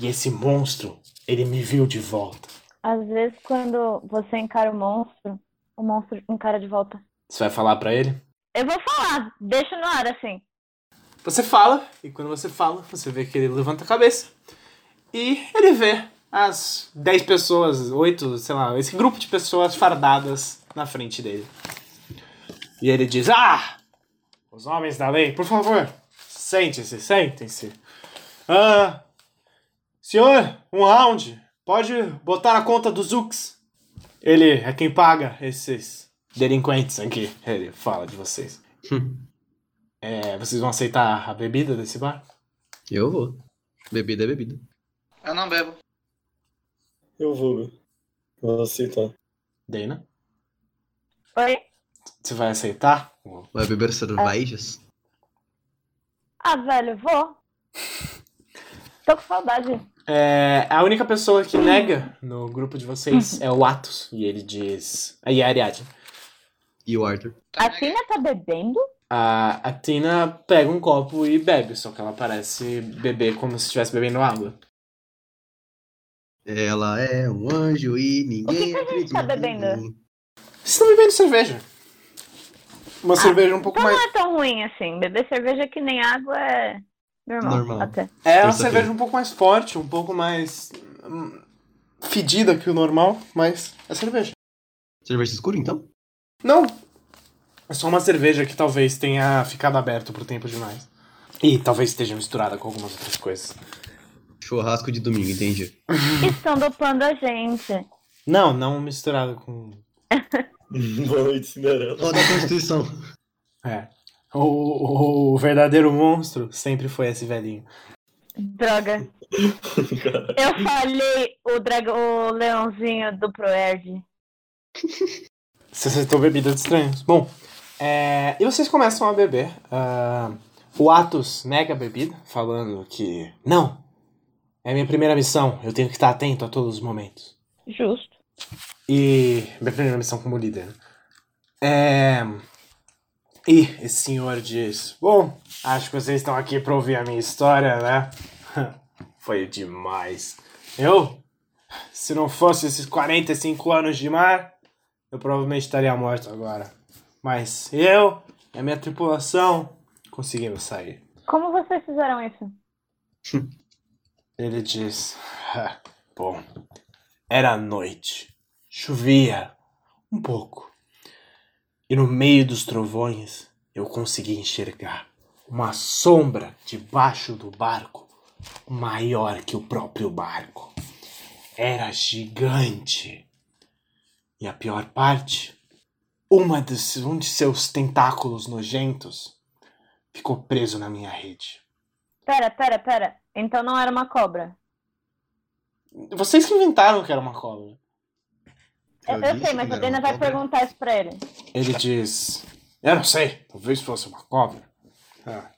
E esse monstro, ele me viu de volta. Às vezes, quando você encara o monstro, o monstro encara de volta. Você vai falar pra ele? Eu vou falar, deixa no ar assim. Você fala, e quando você fala, você vê que ele levanta a cabeça. E ele vê as 10 pessoas, 8, sei lá, esse grupo de pessoas fardadas na frente dele. E ele diz: Ah! Os homens da lei, por favor, sente-se, sentem-se. Ah, senhor, um round. Pode botar na conta do Zux. Ele é quem paga esses delinquentes aqui. Ele fala de vocês. É, vocês vão aceitar a bebida desse bar? Eu vou. Bebida é bebida. Eu não bebo. Eu vou. Vou aceitar. Dana? Oi? Você vai aceitar? Vai beber cervejas? Ah, velho, vou. Tô com saudade. É, a única pessoa que nega no grupo de vocês é o Atos. E ele diz. E a Ariadne. E o Arthur? A Tina tá bebendo? A, a Tina pega um copo e bebe, só que ela parece beber como se estivesse bebendo água. Ela é um anjo e ninguém O que que a gente tá bebendo? Vocês estão bebendo cerveja. Uma cerveja um pouco Então mais. não é tão ruim assim. Beber cerveja que nem água é normal. Normal. Até. É uma cerveja um pouco mais forte, um pouco mais. hum, fedida que o normal, mas é cerveja. Cerveja escura, então? Não. É só uma cerveja que talvez tenha ficado aberto por tempo demais. E talvez esteja misturada com algumas outras coisas. Churrasco de domingo, entendi. Estão dopando a gente. Não, não misturada com. Boa noite, Cinderela. Ó, da Constituição. É. O, o verdadeiro monstro sempre foi esse velhinho. Droga. Eu falei o, dragão, o leãozinho do Proerd. Você aceitou bebida de estranhos. Bom, é, e vocês começam a beber. Ah, o Atos nega a bebida, falando que. Não! É minha primeira missão, eu tenho que estar atento a todos os momentos. Justo. E. Minha primeira missão como líder. né? É. E esse senhor diz: Bom, acho que vocês estão aqui pra ouvir a minha história, né? Foi demais. Eu, se não fosse esses 45 anos de mar, eu provavelmente estaria morto agora. Mas eu e a minha tripulação conseguimos sair. Como vocês fizeram isso? Ele diz: "Ah, Bom, era noite, chovia um pouco, e no meio dos trovões eu consegui enxergar uma sombra debaixo do barco, maior que o próprio barco. Era gigante. E a pior parte, uma dos, um de seus tentáculos nojentos ficou preso na minha rede. Pera, pera, pera. Então não era uma cobra. Vocês que inventaram que era uma cobra. Eu, Eu sei, mas a uma vai cobra. perguntar isso pra ele. Ele diz: Eu não sei, talvez fosse uma cobra. Ah,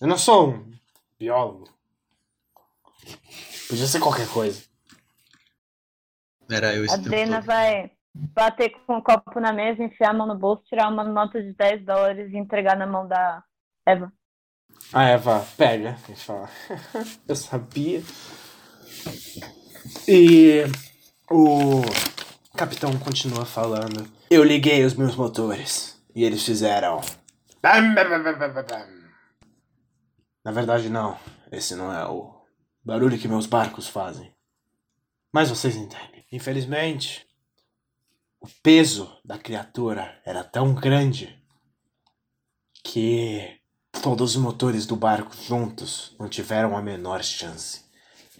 eu não sou um biólogo. Podia ser qualquer coisa. Era eu A todo. vai bater com o copo na mesa, enfiar a mão no bolso, tirar uma nota de 10 dólares e entregar na mão da Eva. A Eva pega e fala: Eu sabia. E o capitão continua falando: Eu liguei os meus motores e eles fizeram. bam, bam, bam, bam, bam, bam, bam." Na verdade, não. Esse não é o barulho que meus barcos fazem. Mas vocês entendem. Infelizmente, o peso da criatura era tão grande que todos os motores do barco juntos não tiveram a menor chance.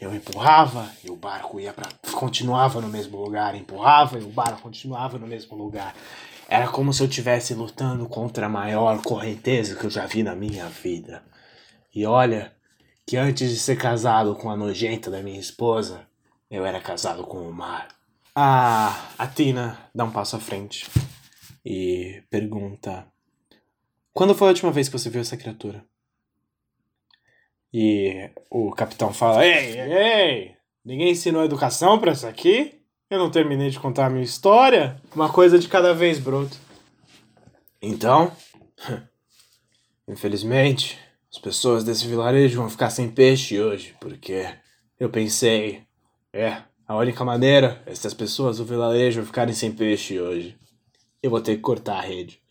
Eu empurrava e o barco ia para continuava no mesmo lugar, empurrava e o barco continuava no mesmo lugar. Era como se eu estivesse lutando contra a maior correnteza que eu já vi na minha vida. E olha que antes de ser casado com a nojenta da minha esposa, eu era casado com o mar. Ah, a Tina dá um passo à frente e pergunta: Quando foi a última vez que você viu essa criatura? E o capitão fala: Ei, ei! Ninguém ensinou educação pra isso aqui? Eu não terminei de contar a minha história? Uma coisa de cada vez, broto. Então, infelizmente, as pessoas desse vilarejo vão ficar sem peixe hoje, porque eu pensei, é, a única maneira é se as pessoas do vilarejo ficarem sem peixe hoje. Eu vou ter que cortar a rede.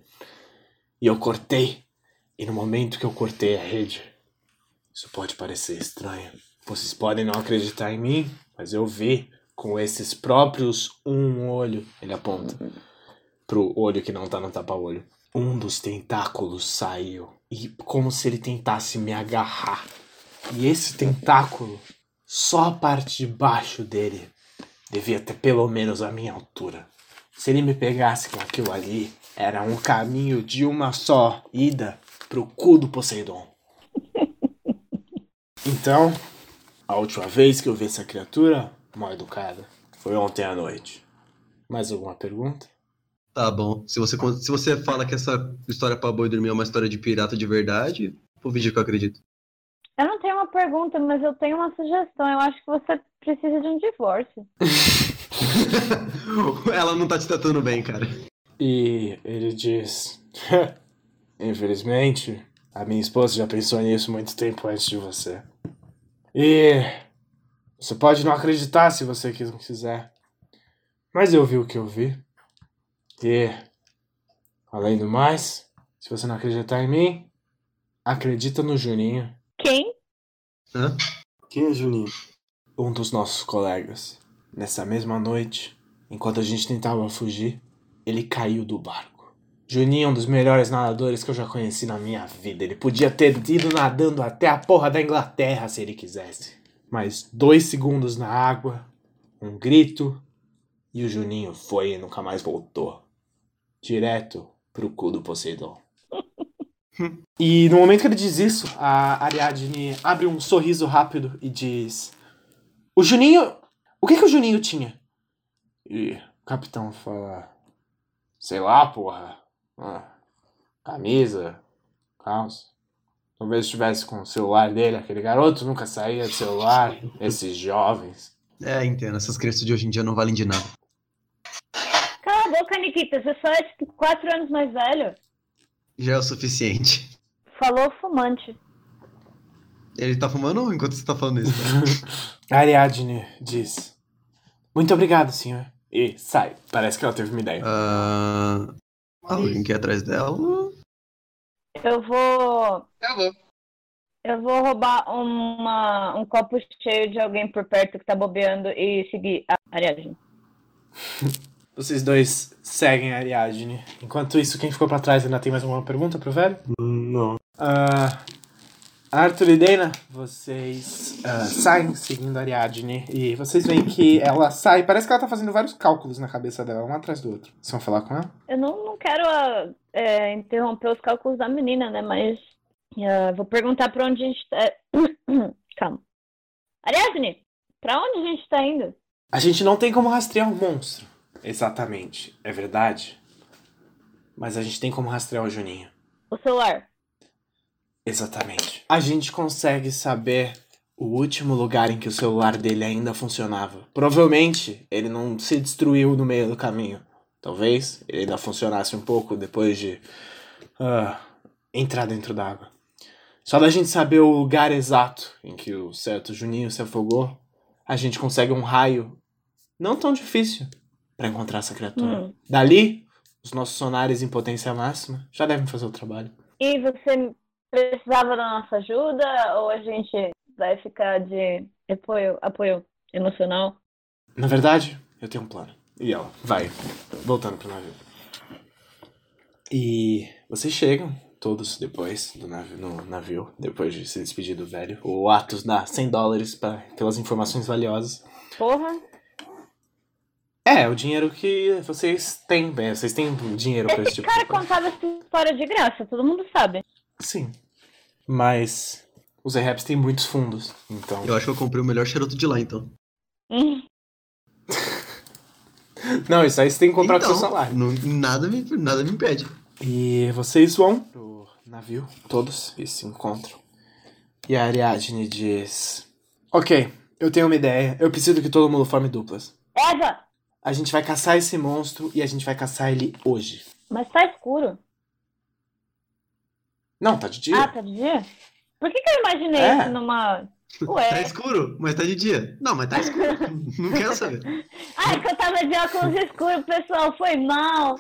E eu cortei. E no momento que eu cortei a rede, isso pode parecer estranho. Vocês podem não acreditar em mim, mas eu vi com esses próprios um olho. Ele aponta pro olho que não tá no tapa-olho. Um dos tentáculos saiu. E como se ele tentasse me agarrar. E esse tentáculo, só a parte de baixo dele, devia ter pelo menos a minha altura. Se ele me pegasse com aquilo ali, era um caminho de uma só ida pro cu do Poseidon. Então, a última vez que eu vi essa criatura, mal educada, foi ontem à noite. Mais alguma pergunta? Tá bom. Se você, se você fala que essa história pra boi dormir é uma história de pirata de verdade, vou fingir que eu acredito. Eu não tenho uma pergunta, mas eu tenho uma sugestão. Eu acho que você precisa de um divórcio. Ela não tá te tratando bem, cara. E ele diz: Infelizmente, a minha esposa já pensou nisso muito tempo antes de você. E você pode não acreditar se você quis- quiser. Mas eu vi o que eu vi. E, além do mais, se você não acreditar em mim, acredita no Juninho, Quem? Hã? Quem é Juninho? um dos nossos colegas. Nessa mesma noite, enquanto a gente tentava fugir, ele caiu do barco. Juninho é um dos melhores nadadores que eu já conheci na minha vida. Ele podia ter ido nadando até a porra da Inglaterra se ele quisesse. Mas dois segundos na água, um grito, e o Juninho foi e nunca mais voltou. Direto pro cu do Poseidon. e no momento que ele diz isso, a Ariadne abre um sorriso rápido e diz: O Juninho. O que que o Juninho tinha? E o capitão fala: Sei lá, porra. Ah, camisa, calça. Talvez estivesse com o celular dele, aquele garoto nunca saía do celular. Esses jovens. É, entendo. Essas crianças de hoje em dia não valem de nada. Cala a boca, Nikita. Você só é tipo, quatro anos mais velho. Já é o suficiente. Falou fumante. Ele tá fumando enquanto você tá falando isso? Tá? Ariadne diz: Muito obrigado, senhor. E sai. Parece que ela teve uma ideia. Ah, alguém que é atrás dela? Eu vou. Eu vou. Eu vou roubar uma, um copo cheio de alguém por perto que tá bobeando e seguir a Ariadne. Vocês dois seguem a Ariadne. Enquanto isso, quem ficou pra trás ainda tem mais alguma pergunta pro velho? Não. Ah, Arthur e Dana, vocês ah, saem seguindo a Ariadne e vocês veem que ela sai. Parece que ela tá fazendo vários cálculos na cabeça dela, um atrás do outro. Vocês vão falar com ela? Eu não, não quero ah, é, interromper os cálculos da menina, né? Mas ah, vou perguntar pra onde a gente tá. Calma. Ariadne, pra onde a gente tá indo? A gente não tem como rastrear o monstro. Exatamente, é verdade. Mas a gente tem como rastrear o Juninho. O celular. Exatamente. A gente consegue saber o último lugar em que o celular dele ainda funcionava. Provavelmente ele não se destruiu no meio do caminho. Talvez ele ainda funcionasse um pouco depois de ah, entrar dentro d'água. Só da gente saber o lugar exato em que o certo Juninho se afogou, a gente consegue um raio não tão difícil para encontrar essa criatura. Hum. Dali, os nossos sonares em potência máxima já devem fazer o trabalho. E você precisava da nossa ajuda ou a gente vai ficar de apoio, apoio emocional? Na verdade, eu tenho um plano. E ela vai voltando pro navio. E vocês chegam, todos depois do navio, no navio, depois de se despedir do velho. O Atos dá 100 dólares pra, pelas informações valiosas. Porra. É, o dinheiro que vocês têm, né? Vocês têm dinheiro pra esse Esse tipo cara de coisa. contava essa história de graça, todo mundo sabe. Sim. Mas os reps têm muitos fundos, então. Eu acho que eu comprei o melhor charuto de lá, então. Não, isso aí você tem que comprar com então, seu salário. não- nada, me, nada me impede. E vocês vão pro navio, todos, e se encontram. E a Ariadne diz: Ok, eu tenho uma ideia. Eu preciso que todo mundo forme duplas. Eva! A gente vai caçar esse monstro e a gente vai caçar ele hoje. Mas tá escuro. Não, tá de dia. Ah, tá de dia? Por que, que eu imaginei É. isso numa. Tá Ué. escuro, mas tá de dia. Não, mas tá escuro. não quero saber. Ai, que eu tava de óculos escuros, pessoal. Foi mal.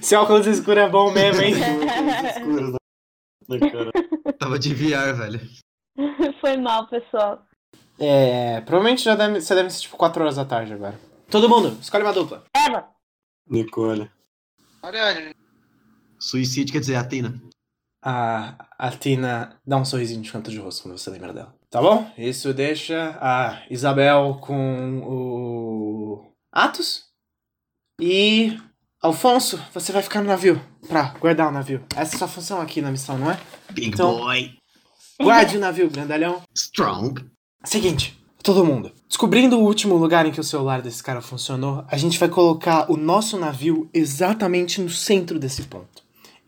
Esse óculos escuro é bom mesmo, hein? óculos escuros. Tava de VR, velho. Foi mal, pessoal. É, provavelmente já deve, você deve ser tipo 4 horas da tarde agora. Todo mundo, escolhe uma dupla. Eva! Nicole. Ariadne. Suicídio quer dizer Atena. A, a Tina dá um sorrisinho de canto de rosto quando você lembra dela. Tá bom? Isso deixa a Isabel com o Atos. E Alfonso, você vai ficar no navio pra guardar o navio. Essa é a sua função aqui na missão, não é? Big Então- boy. Guarde o navio, grandalhão. Strong. Seguinte, todo mundo. Descobrindo o último lugar em que o celular desse cara funcionou, a gente vai colocar o nosso navio exatamente no centro desse ponto.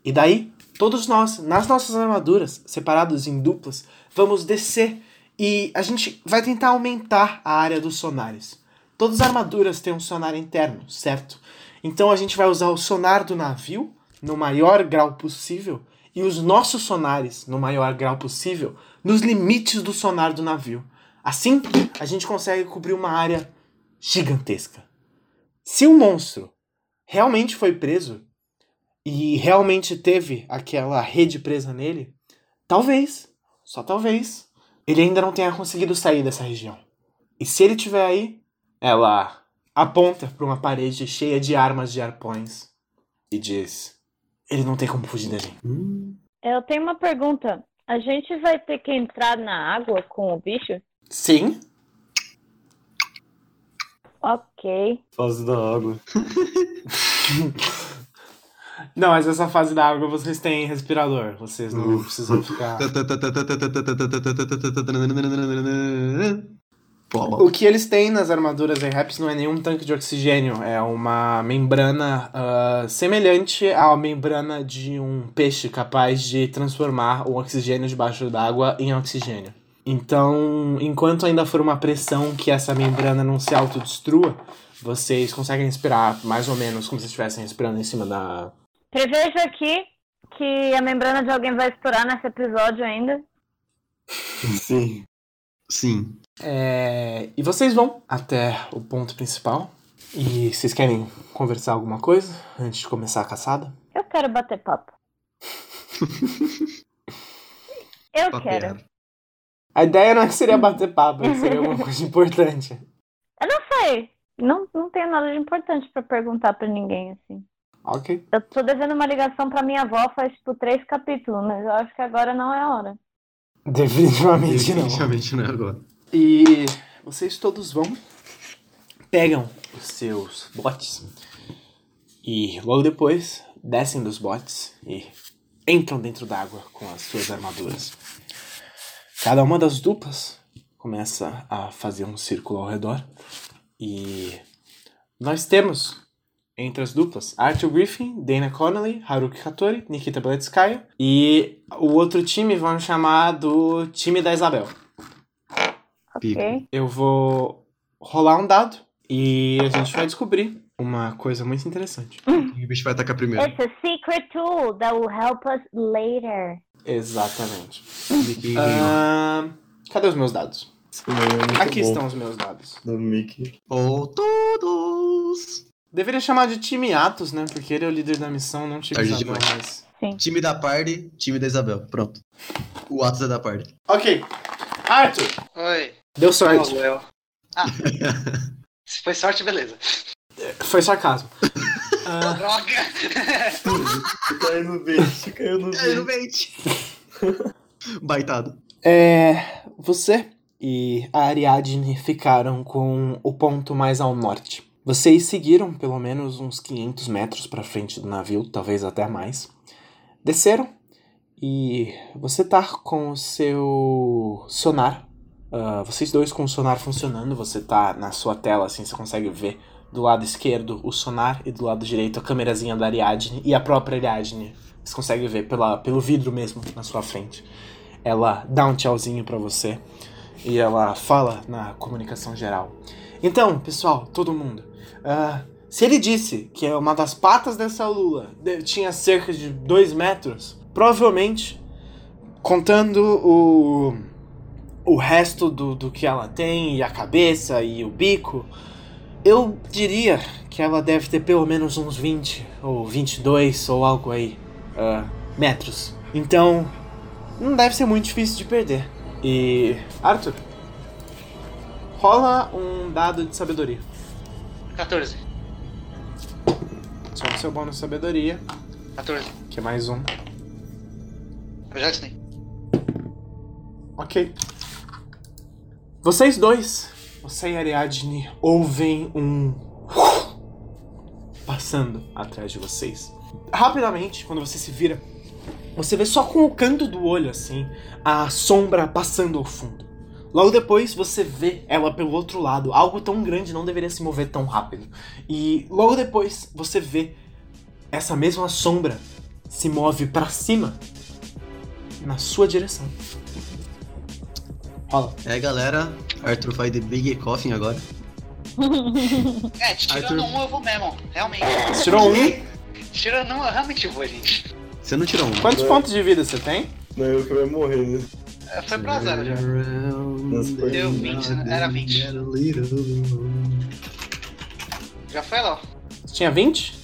E daí, todos nós, nas nossas armaduras, separados em duplas, vamos descer e a gente vai tentar aumentar a área dos sonares. Todas as armaduras têm um sonar interno, certo? Então a gente vai usar o sonar do navio no maior grau possível e os nossos sonares no maior grau possível nos limites do sonar do navio. Assim, a gente consegue cobrir uma área gigantesca. Se o monstro realmente foi preso e realmente teve aquela rede presa nele, talvez, só talvez, ele ainda não tenha conseguido sair dessa região. E se ele estiver aí, ela aponta para uma parede cheia de armas de arpões e diz: Ele não tem como fugir da gente. Hum, Eu tenho uma pergunta. A gente vai ter que entrar na água com o bicho? Sim, Ok. Fase da água. Não, mas essa fase da água vocês têm respirador. Vocês não precisam ficar. O que eles têm nas armaduras raps não é nenhum tanque de oxigênio, é uma membrana ah, semelhante à membrana de um peixe capaz de transformar o oxigênio debaixo d'água em oxigênio. Então, enquanto ainda for uma pressão que essa membrana não se autodestrua, vocês conseguem respirar mais ou menos como se estivessem respirando em cima da. Prevejo aqui que a membrana de alguém vai estourar nesse episódio ainda. Sim. Sim. É, E vocês vão até o ponto principal. E vocês querem conversar alguma coisa antes de começar a caçada? Eu quero bater papo. Eu Papear. quero. A ideia não é que seria bater papo, é que seria alguma coisa importante. Eu não sei. Não, não tenho nada de importante pra perguntar pra ninguém, assim. Ok. Eu tô devendo uma ligação pra minha avó faz, tipo, três capítulos, mas eu acho que agora não é a hora. Definitivamente não. Definitivamente não é agora. E vocês todos vão, pegam os seus botes e logo depois descem dos botes e entram dentro d'água com as suas armaduras. Cada uma das duplas começa a fazer um círculo ao redor e nós temos entre as duplas Arthur Griffin, Dana Connolly, Haruki Hattori, Nikita Beletskaya e o outro time vamos chamar do time da Isabel. Ok? Eu vou rolar um dado e a gente vai descobrir uma coisa muito interessante. O bicho vai atacar primeiro. It's a secret tool that will help us later. Exatamente. Ahn, cadê os meus dados? É Aqui bom. estão os meus dados. Do Mickey. Ou todos. Deveria chamar de time Atos, né? Porque ele é o líder da missão, não time Tarde Isabel, demais. mas... Time da party, time da Isabel. Pronto. O Atos é da party. Ok. Arthur, Oi. deu sorte. Eu. Ah. Se foi sorte, beleza. Foi sarcasmo. Ah, Droga! Caiu no bait, caiu no É, no bait. Baitado. é, você e a Ariadne ficaram com o ponto mais ao norte. Vocês seguiram pelo menos uns 500 metros para frente do navio, talvez até mais. Desceram e você tá com o seu sonar ah, vocês dois com o sonar funcionando, você tá na sua tela, assim, você consegue ver do lado esquerdo o sonar e do lado direito a câmerazinha da Ariadne e a própria Ariadne. Você consegue ver pela, pelo vidro mesmo na sua frente. Ela dá um tchauzinho pra você e ela fala na comunicação geral. Então, pessoal, todo mundo, ah, se ele disse que uma das patas dessa lula tinha cerca de 2 metros, provavelmente, contando o, o resto do, do que ela tem, e a cabeça e o bico, eu diria que ela deve ter pelo menos uns 20 ou 22 ou algo aí ah, metros. Então, não deve ser muito difícil de perder. E. Arthur, rola um dado de sabedoria. 14. Só o seu bônus de sabedoria, 14. que é mais um. Eu já ensinei. Ok. Vocês dois, você e Ariadne, ouvem um. passando atrás de vocês. Rapidamente, quando você se vira, você vê só com o canto do olho, assim, a sombra passando ao fundo. Logo depois, você vê ela pelo outro lado. Algo tão grande não deveria se mover tão rápido. E logo depois, você vê essa mesma sombra se move pra cima na sua direção. Rola. É, galera, Arthur faz The Big Coffin agora. É, tirando Arthur. um eu vou mesmo. Realmente. Você tirou um. Tirando um eu realmente vou, gente. Você não tirou um. Quantos pontos de vida você tem? Não, eu que vai morrer, né? É, Foi pra zero já. Nossa, Deu 20, né? Era 20. Já foi, Léo? Você tinha 20?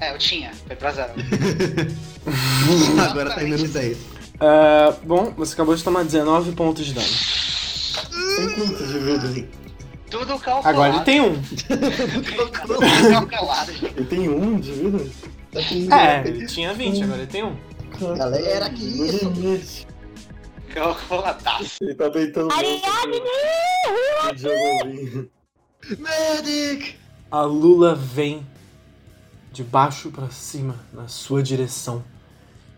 É, eu tinha. Foi pra zero. Agora tá em menos 10. Ah, bom, você acabou de tomar 19 pontos de dano. Tem quanto de vida? Tudo calculado. Agora ele tem um. Tudo calculado. Ele tem um de vida? É, ele tinha 20, agora ele tem um. Galera, que isso? Calculadaço. Ele tá deitando Ariadne! o Diogolinho. Medic! A Lula vem de baixo pra cima na sua direção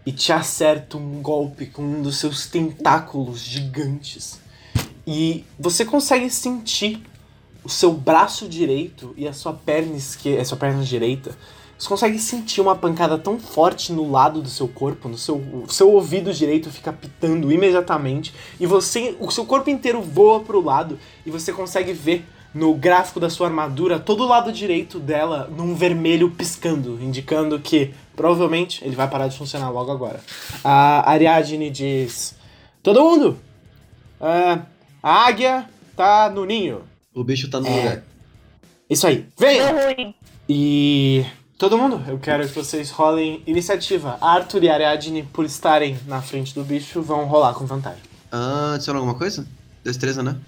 e te acerta um golpe com um dos seus tentáculos gigantes. E você consegue sentir o seu braço direito e a sua perna esquerda, a sua perna direita. Você consegue sentir uma pancada tão forte no lado do seu corpo, no seu, o seu ouvido direito fica pitando imediatamente e você, o seu corpo inteiro voa pro lado e você consegue ver no gráfico da sua armadura todo o lado direito dela num vermelho piscando, indicando que provavelmente ele vai parar de funcionar logo agora. A Ariadne diz: Todo mundo! ah, a águia tá no ninho. O bicho tá no É. lugar. Isso aí, ruim. E todo mundo, eu quero que vocês rolem iniciativa. Arthur e Ariadne, por estarem na frente do bicho, vão rolar com vantagem. Ah, adicionou alguma coisa? Destreza, né?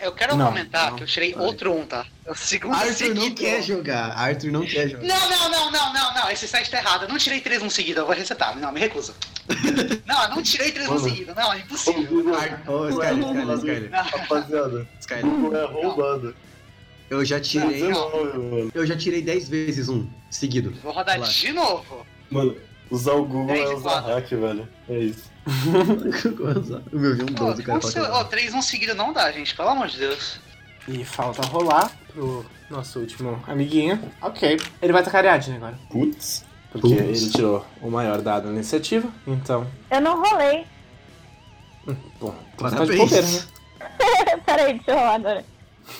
Eu quero Não, comentar não. que eu tirei Vai. outro um, tá? É o segundo Arthur não seguido. quer jogar. Arthur não quer jogar. Não, não, não, não, não, não. Esse site tá errado. Eu não tirei três um seguido, eu vou resetar. Não, me recuso. não, eu não tirei três um seguido. Não, é impossível. Ô, Skyler, Skyler, Skyler. Não. Rapaziada, Skyler. não é roubado. Eu já tirei. 19, mano. Eu já tirei 10 vezes um seguido. Vou rodar Relaxa. de novo. Mano, usar o Google é usar hack, velho. É isso. o meu viu um Pô, 12, o cara não Ó, três um seguido não dá, gente. Pelo amor de Deus. E falta rolar pro nosso último amiguinho. Ok. Ele vai atacar a Ariadne agora. Putz. Porque Putz. ele tirou o maior dado na iniciativa. Então, Eu não rolei. bom, você tá de Parabéns. bobeira, né? Peraí, deixa eu rolar agora.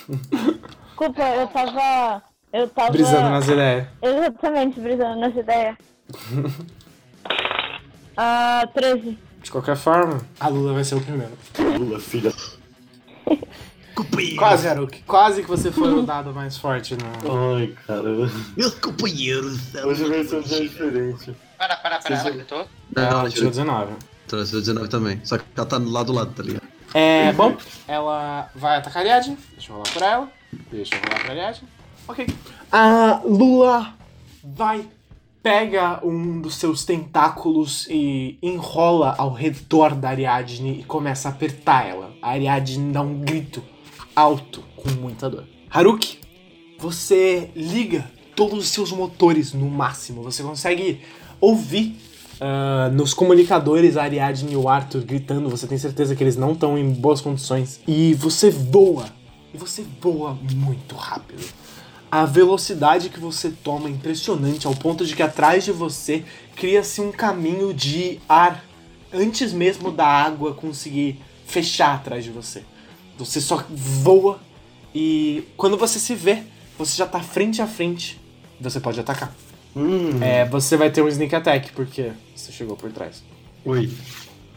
Desculpa, eu tava. Eu tava. Brisando nas ideias. Exatamente, brisando nessa ideia. Ah, 13. De qualquer forma, a Lula vai ser o primeiro. Lula, filha. Companheiro. Quase, Haruki. Quase que você foi o dado mais forte no. Ai, cara. Meus companheiros. Hoje vai ser um dia diferente. Para, para, para. Vocês Ela vão- gritou. Não, Ela ela tirou tirou, 19. tirou 19 também. Só que ela tá do lado do lado, tá ligado? É, bom, ela vai atacar a Ariadne. Deixa eu rolar pra ela. Deixa eu rolar pra Ariadne. Ok. A Lula vai, pega um dos seus tentáculos e enrola ao redor da Ariadne e começa a apertar ela. A Ariadne dá um grito alto com muita dor. Haruki, você liga todos os seus motores no máximo. Você consegue ouvir ah, nos comunicadores Ariadne e o Arthur gritando, você tem certeza que eles não estão em boas condições. E você voa. E você voa muito rápido. A velocidade que você toma é impressionante, ao ponto de que atrás de você cria-se um caminho de ar antes mesmo da água conseguir fechar atrás de você. Você só voa e quando você se vê, você já tá frente a frente. Você pode atacar. Hum, É, você vai ter um sneak attack, porque você chegou por trás. Oi.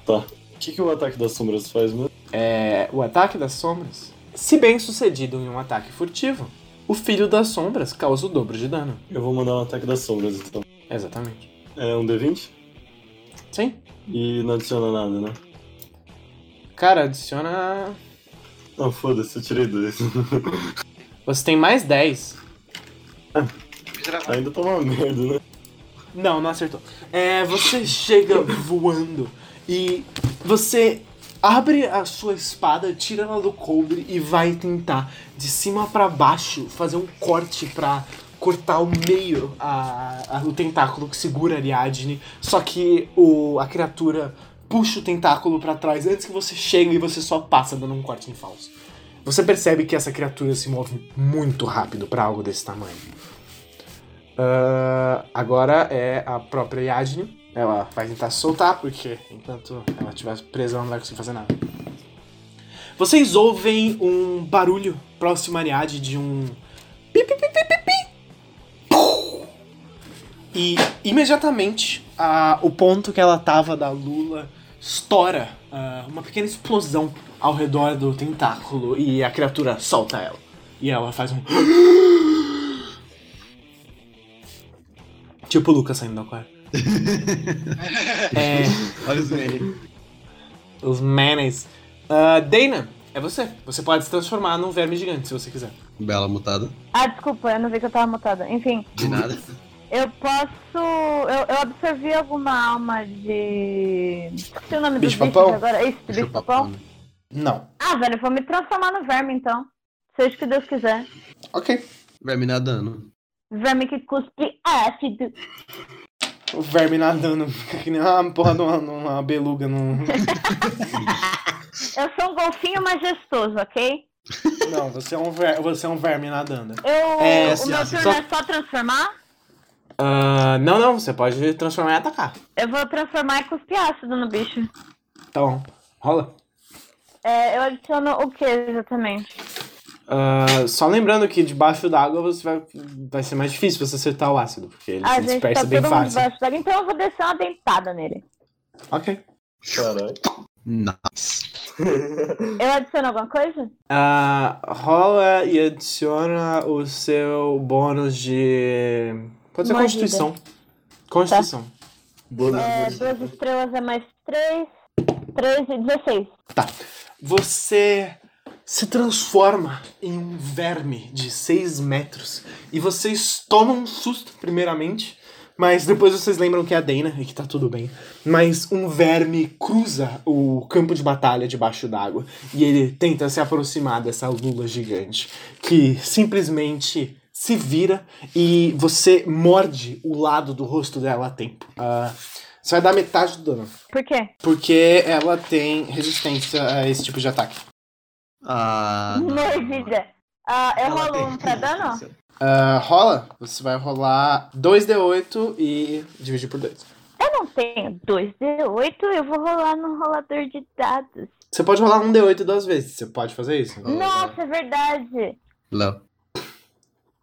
Tá. O que, que o ataque das sombras faz mesmo? É, o ataque das sombras, se bem sucedido em um ataque furtivo, o filho das sombras causa o dobro de dano. Eu vou mandar um ataque das sombras, então. Exatamente. É um D20? Sim. E não adiciona nada, né? Cara, adiciona. Não, foda-se, eu tirei dois. Você tem mais 10. Miserável. Ainda tá uma merda, né? Não, não acertou. É, você chega voando e você abre a sua espada, tira ela do cobre e vai tentar de cima pra baixo fazer um corte pra cortar o meio a, a- o tentáculo que segura a Ariadne. Só que o, a criatura puxa o tentáculo pra trás antes que você chegue e você só passa dando um corte em falso. Você percebe que essa criatura se move muito rápido pra algo desse tamanho. Ah, agora é a própria Yadne. Ela vai tentar soltar, porque enquanto ela estiver presa, ela não vai conseguir fazer nada. Vocês ouvem um barulho próximo a Ariadne de um. pi, pi, pi, pi, pi, pi. E imediatamente a- o ponto que ela tava da Lula estoura ah, uma pequena explosão ao redor do tentáculo e a criatura solta ela. E ela faz um. Tipo o Lucas saindo do aquário. é, Olha os memes. os manes. Ah, Dana, é você. Você pode se transformar num verme gigante se você quiser. Bela mutada. Ah, desculpa, eu não vi que eu tava mutada. Enfim, De nada. eu posso. Eu, eu absorvi alguma alma de. Esqueci o nome Bicho bichos papão? agora. Isso, de bicho papão? né? Não. Ah, velho, eu vou me transformar no verme então. Seja o que Deus quiser. Ok. Verme nadando. Verme que cuspe ácido. O verme nadando, que nem uma porra de uma, uma beluga num. Eu sou um golfinho majestoso, ok? Não, você é um, ver... você é um verme nadando. Eu. É, o assim, meu assim, turno só- é só transformar? Ah, não, não, você pode transformar e atacar. Eu vou transformar e cuspir ácido no bicho. Tá bom. Rola. É, eu adiciono o que exatamente? Ah, só lembrando que debaixo d'água você vai, vai ser mais difícil você acertar o ácido, porque ele A se gente dispersa tá bem fácil. debaixo d'água, então eu vou descer uma dentada nele. Ok. Caralho. Nice. Eu adiciono alguma coisa? Ah, rola e adiciona o seu bônus de. Pode ser Mordida. Constituição. Constituição. Boa É, duas estrelas é mais três. Três e dezesseis. Tá. Você se transforma em um verme de 6 metros. E vocês tomam um susto, primeiramente. Mas depois vocês lembram que é a Dana e que tá tudo bem. Mas um verme cruza o campo de batalha debaixo d'água. E ele tenta se aproximar dessa lula gigante. Que simplesmente se vira e você morde o lado do rosto dela a tempo. Ah, você vai dar metade do dano. Por quê? Porque ela tem resistência a esse tipo de ataque. Ah. não. Mordida. Ah, eu Ela rolo um pra dano? resistência. Ah, rola, você vai rolar 2d8 e dividir por 2. Eu não tenho 2D8, eu vou rolar no rolador de dados. Você pode rolar um d8 duas vezes, você pode fazer isso? Nossa, é verdade. Léo.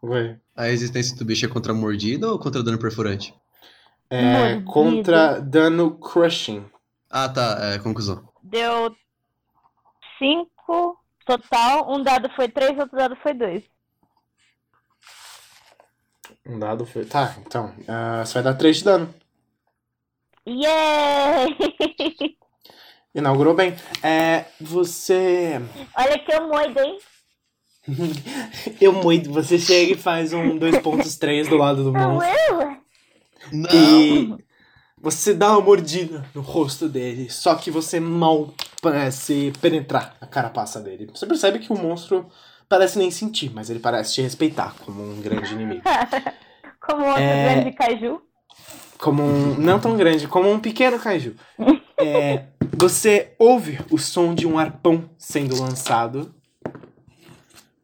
Oi. A resistência do bicho é contra mordida ou contra dano perfurante? É Mordida. contra dano crushing. Ah, tá. É conclusão. Deu 5 total. Um dado foi 3, outro dado foi 2. Um dado foi. Tá, então. ah, você vai dar 3 de dano. Yay! Inaugurou bem. É. Você. Olha que eu moido, hein? Eu muito. Você chega e faz um 2.3 do lado do Não monstro. eu? Não! E você dá uma mordida no rosto dele, só que você mal parece penetrar a carapaça dele. Você percebe que o monstro parece nem sentir, mas ele parece te respeitar como um grande inimigo. Como outro É. grande caju. como um. Não tão grande, como um pequeno kaiju. É, você ouve o som de um arpão sendo lançado.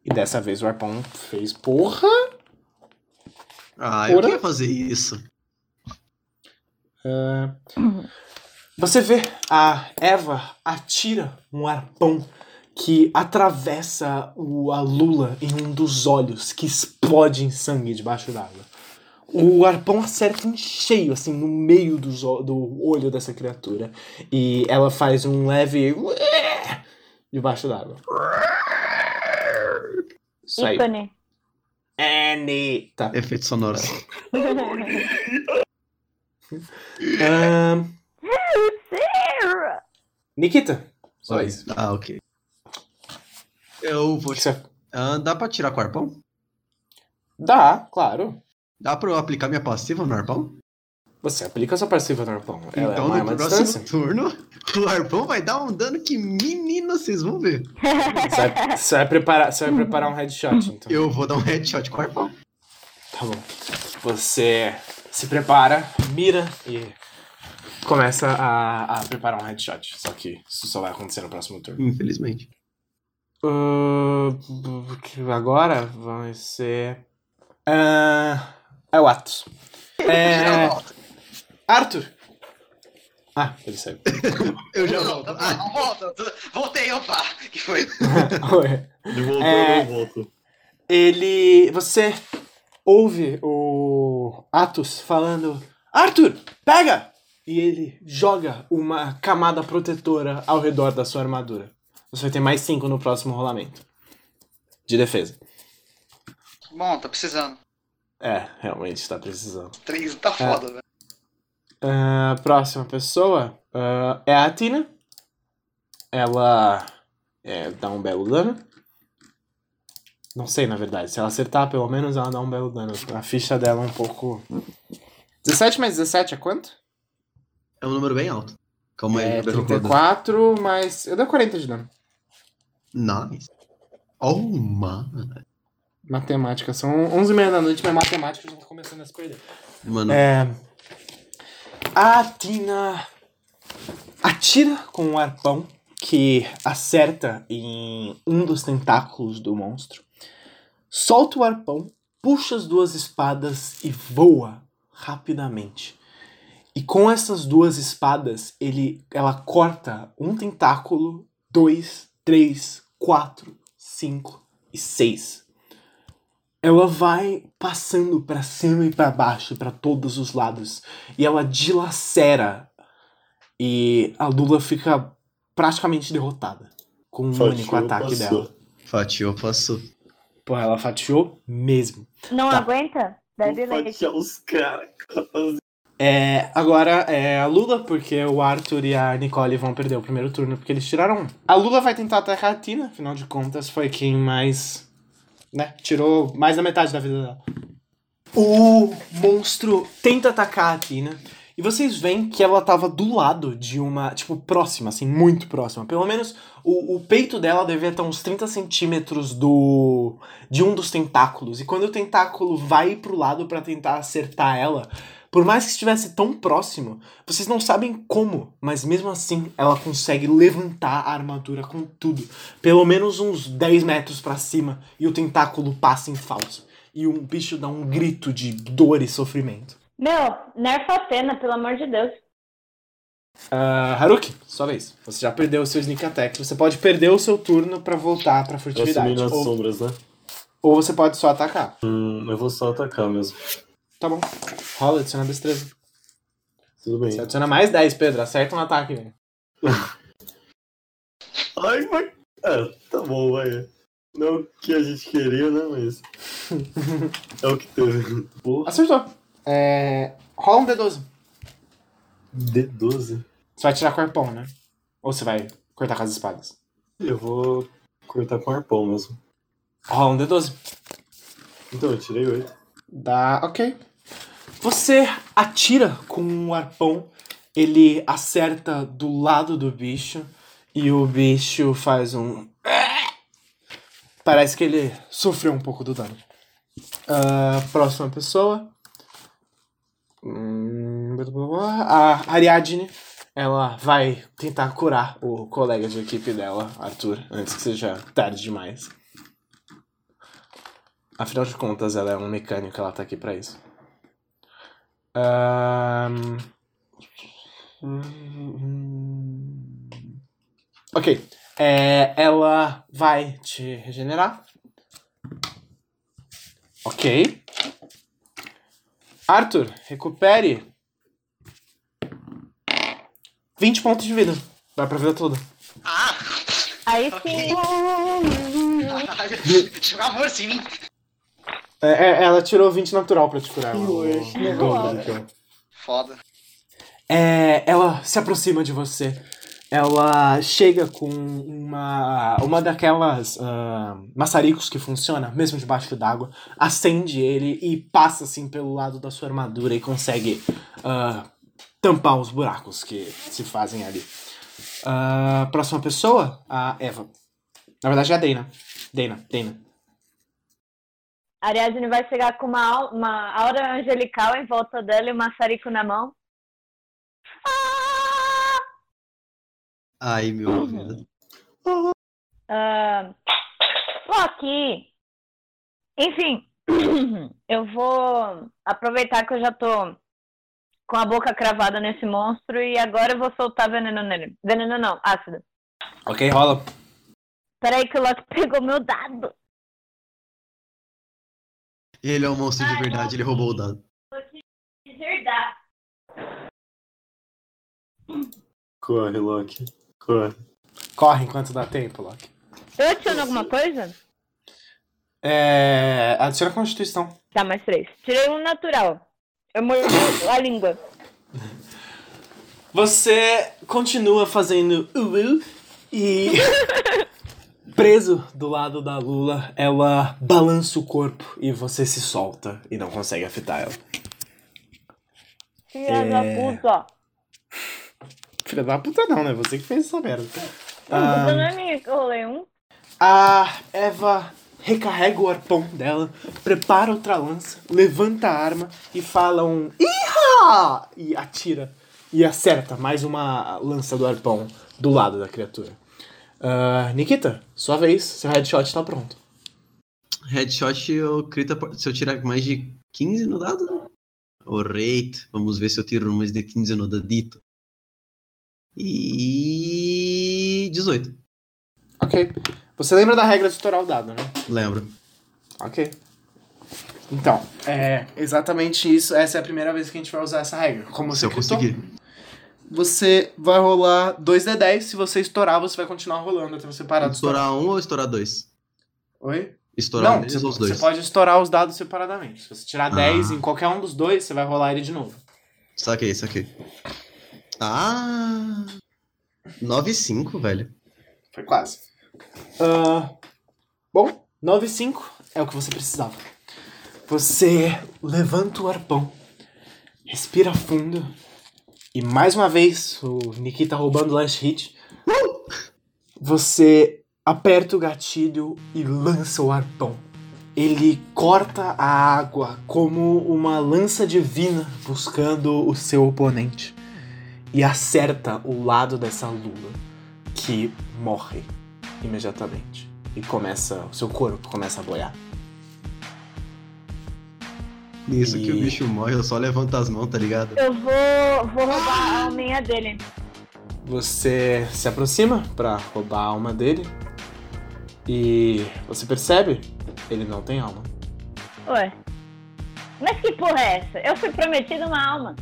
E dessa vez o arpão fez porra. Ah, eu queria fazer isso. Ah, você vê a Eva atira um arpão que atravessa o, a Lula em um dos olhos, que explode em sangue debaixo d'água. O arpão acerta em cheio, assim, no meio dos o- do olho dessa criatura. E ela faz um leve. debaixo d'água. Isso aí. Ícone. Annie. Tá. Efeitos sonoros. Nikita. Só Oi. isso. Ah, ok. Eu vou. Você- Ah, dá pra tirar com o arpão? Dá, claro. Dá pra eu aplicar minha passiva no arpão? Você aplica sua passiva no arpão. Ela então, é no próximo distância. turno, o arpão vai dar um dano que, menino, vocês vão ver. Você vai, você vai preparar, você vai preparar um headshot, então. Eu vou dar um headshot com o arpão. Tá bom. Você se prepara, mira e começa a, a preparar um headshot. Só que isso só vai acontecer no próximo turno. Infelizmente. Uh, agora vai ser. Ah, é o Atos. É. Arthur! Ah, ele saiu. Eu já volto. Ah, não, volta. Voltei, opa. que foi? Oi. Ele voltou, É. eu volto. ele. Você ouve o Atos falando: Arthur, pega! E ele joga uma camada protetora ao redor da sua armadura. Você vai ter mais 5 no próximo rolamento. De defesa. Bom, tá precisando. É, realmente tá precisando. Três tá foda, velho. Ah, próxima pessoa ah, é a Tina. Ela é, dá um belo dano. Não sei, na verdade. Se ela acertar, pelo menos ela dá um belo dano. A ficha dela é um pouco. 17 mais 17 é quanto? é um número bem alto. Calma aí, É deixa eu rodar. 34 mais. Eu dou 40 de dano. Nice. Oh, mano. Matemática. São 11 e meia da noite, mas matemática já tá começando a se perder. Mano, É. A Tina atira com um arpão que acerta em um dos tentáculos do monstro. Solta o arpão, puxa as duas espadas e voa rapidamente. E com essas duas espadas, ele, ela corta um tentáculo, dois, três, quatro, cinco e seis ela vai passando pra cima e pra baixo, pra todos os lados, e ela dilacera e a Lula fica praticamente derrotada com um único ataque passou. dela. fatiou, passou. Pô, ela fatiou mesmo. Não Tá. aguenta? Bebe Vou leite. os caras. É, agora é a Lula, porque o Arthur e a Nicole vão perder o primeiro turno porque eles tiraram um. A Lula vai tentar atacar a Tina, afinal de contas foi quem mais, né, tirou mais da metade da vida dela. O monstro tenta atacar a Tina e vocês veem que ela tava do lado de uma, tipo, próxima, assim, muito próxima. Pelo menos o, o peito dela devia estar uns 30 centímetros do de um dos tentáculos. E quando o tentáculo vai pro lado pra tentar acertar ela, por mais que estivesse tão próximo, vocês não sabem como, mas mesmo assim ela consegue levantar a armadura com tudo, pelo menos uns 10 metros pra cima, e o tentáculo passa em falso. E um bicho dá um grito de dor e sofrimento. Meu, nerfa a cena, pelo amor de Deus. Ah, Haruki, sua vez. Você já perdeu o seu sneak attack. Você pode perder o seu turno pra voltar pra Eu furtividade. assumi nas Ou, sombras, né? ou você pode só atacar. Hum, eu vou só atacar mesmo. Tá bom. Rola, adiciona destreza. Tudo bem. Você adiciona mais 10, Pedro. Acerta um ataque, velho. Ai, vai. É, tá bom, vai. Não o que a gente queria, né? Mas. é o que teve. Acertou. É... Rola um D12. D12. Você vai tirar com arpão, né? Ou você vai cortar com as espadas? Eu vou cortar com arpão mesmo. Rola um D12. Então, eu tirei 8. Dá. Ok. Você atira com um arpão, ele acerta do lado do bicho e o bicho faz um. Parece que ele sofreu um pouco do dano. Ah, próxima pessoa. Hum, A Ariadne, ela vai tentar curar o colega de equipe dela, Arthur, antes que seja tarde demais. Afinal de contas, ela é um mecânico, ela tá aqui pra isso. Ahn. Ok. É, ela vai te regenerar. Ok. Arthur, recupere 20 pontos de vida. Vai pra vida toda. Ah! Aí sim. Jogar amor sim. É, é, ela tirou 20 natural pra te curar. Então. Foda. É, ela se aproxima de você. Ela chega com uma uma daquelas ah, maçaricos que funciona, mesmo debaixo d'água, acende ele e passa assim pelo lado da sua armadura e consegue ah, tampar os buracos que se fazem ali. Ah, próxima pessoa, a Eva. Na verdade é a Dana. Dana, Dana. Ariadne vai chegar com uma, uma aura angelical em volta dela e um maçarico na mão. Ah! Ai, meu ouvido. Ah, Loki. Enfim, eu vou aproveitar que eu já tô com a boca cravada nesse monstro e agora eu vou soltar veneno nele. Veneno não, ácido. Ok, rola. Peraí que o Loki pegou meu dado. Ele é um monstro de verdade, ele roubou o dado. Vou te deserdar. Corre, Loki. Corre. Corre enquanto dá tempo, Loki. Eu adiciono alguma coisa? É. Adiciona a Constituição. Tá, mais três. Tirei um natural. Eu mordi a língua. Você continua fazendo uh, uh e preso do lado da Lula, ela balança o corpo e você se solta e não consegue afetar ela. Filha da É. puta. Filha da puta não, né? Você que fez essa merda. Não, Ah, não é minha que eu um. A Eva recarrega o arpão dela, prepara outra lança, levanta a arma e fala um Iha! E atira. E acerta mais uma lança do arpão do lado da criatura. Ah, Nikita, sua vez, seu headshot tá pronto. Headshot, eu crita se eu tirar mais de 15 no dado. O rate. Vamos ver se eu tiro mais de 15 no dadito. E. 18. Ok. Você lembra da regra de estourar o dado, né? Lembro. Ok. Então, é exatamente isso. Essa é a primeira vez que a gente vai usar essa regra. Como Se você eu gritou, conseguir. você vai rolar 2d10. Se você estourar, você vai continuar rolando até você parar de estourar. Estourar um ou estourar dois? Oi? Estourar um Não, deles você, ou os dois? você pode estourar os dados separadamente. Se você tirar Ah. 10 em qualquer um dos dois, você vai rolar ele de novo. Saquei, saquei. Ah! 9 e 5, velho. Foi quase. Ah, bom, 9 e 5 é o que você precisava. Você levanta o arpão, respira fundo e mais uma vez o Nikita roubando o last hit. Você aperta o gatilho e lança o arpão. Ele corta a água como uma lança divina buscando o seu oponente e acerta o lado dessa lula que morre imediatamente e começa o seu corpo começa a boiar. Nisso que o E- bicho morre, eu só levanto as mãos, tá ligado? Eu vou, vou roubar a alminha dele. Você se aproxima pra roubar a alma dele e você percebe ele não tem alma. Ué. Mas que porra é essa? Eu fui prometido uma alma.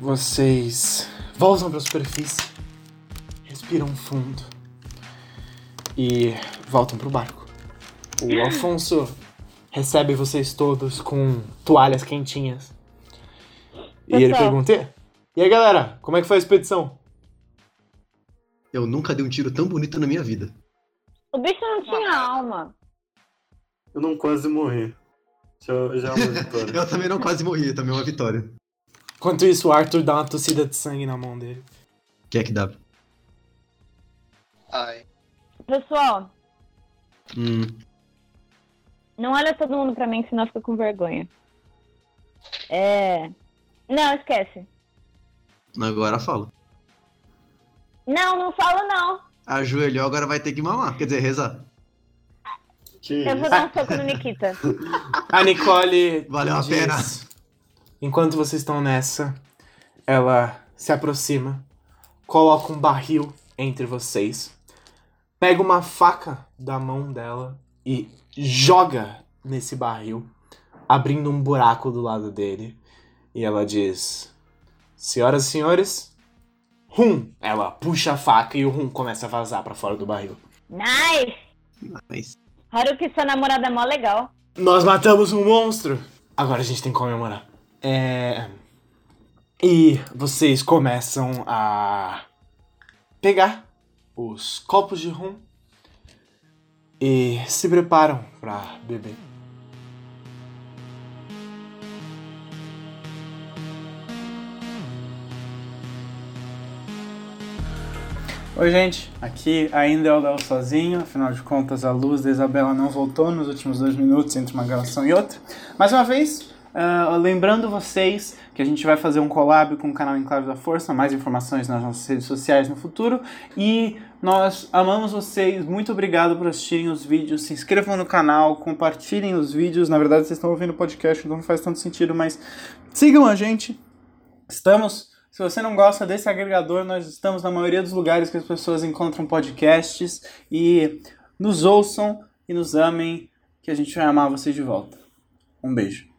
Vocês voltam pra superfície, respiram fundo e voltam pro barco. O Alfonso recebe vocês todos com toalhas quentinhas. E ele pergunta: E aí galera, como é que foi a expedição? Eu nunca dei um tiro tão bonito na minha vida. O bicho não tinha alma. Eu não quase morri. Já, já é uma vitória. Eu também não quase morri, também é uma vitória. Enquanto isso, o Arthur dá uma tossida de sangue na mão dele. Quem é que dá? Ai. Pessoal, Hum, não olha todo mundo pra mim, senão fica com vergonha. É. Não, esquece. Agora fala. Não, não falo não. Ajoelhou, agora vai ter que mamar. Quer dizer, rezar. Que Eu vou isso? dar um soco no Nikita. A Nicole. Valeu a pena. Enquanto vocês estão nessa, ela se aproxima, coloca um barril entre vocês, pega uma faca da mão dela e joga nesse barril, abrindo um buraco do lado dele. E ela diz: Senhoras e senhores, rum! Ela puxa a faca e o rum começa a vazar pra fora do barril. Nice! Mas Haruki, sua namorada é mó legal. Nós matamos um monstro! Agora a gente tem que comemorar. É. E vocês começam a pegar os copos de rum e se preparam pra beber. Oi, gente. Aqui ainda é o Léo sozinho. Afinal de contas, a luz da Isabela não voltou nos últimos dois minutos entre uma gravação e outra. Mais uma vez, ah, lembrando vocês que a gente vai fazer um collab com o canal Enclave da Força. Mais informações nas nossas redes sociais no futuro. E nós amamos vocês. Muito obrigado por assistirem os vídeos. Se inscrevam no canal, compartilhem os vídeos. Na verdade, vocês estão ouvindo o podcast, então não faz tanto sentido, mas sigam a gente. Estamos. Se você não gosta desse agregador, nós estamos na maioria dos lugares que as pessoas encontram podcasts e nos ouçam e nos amem, que a gente vai amar vocês de volta. Um beijo.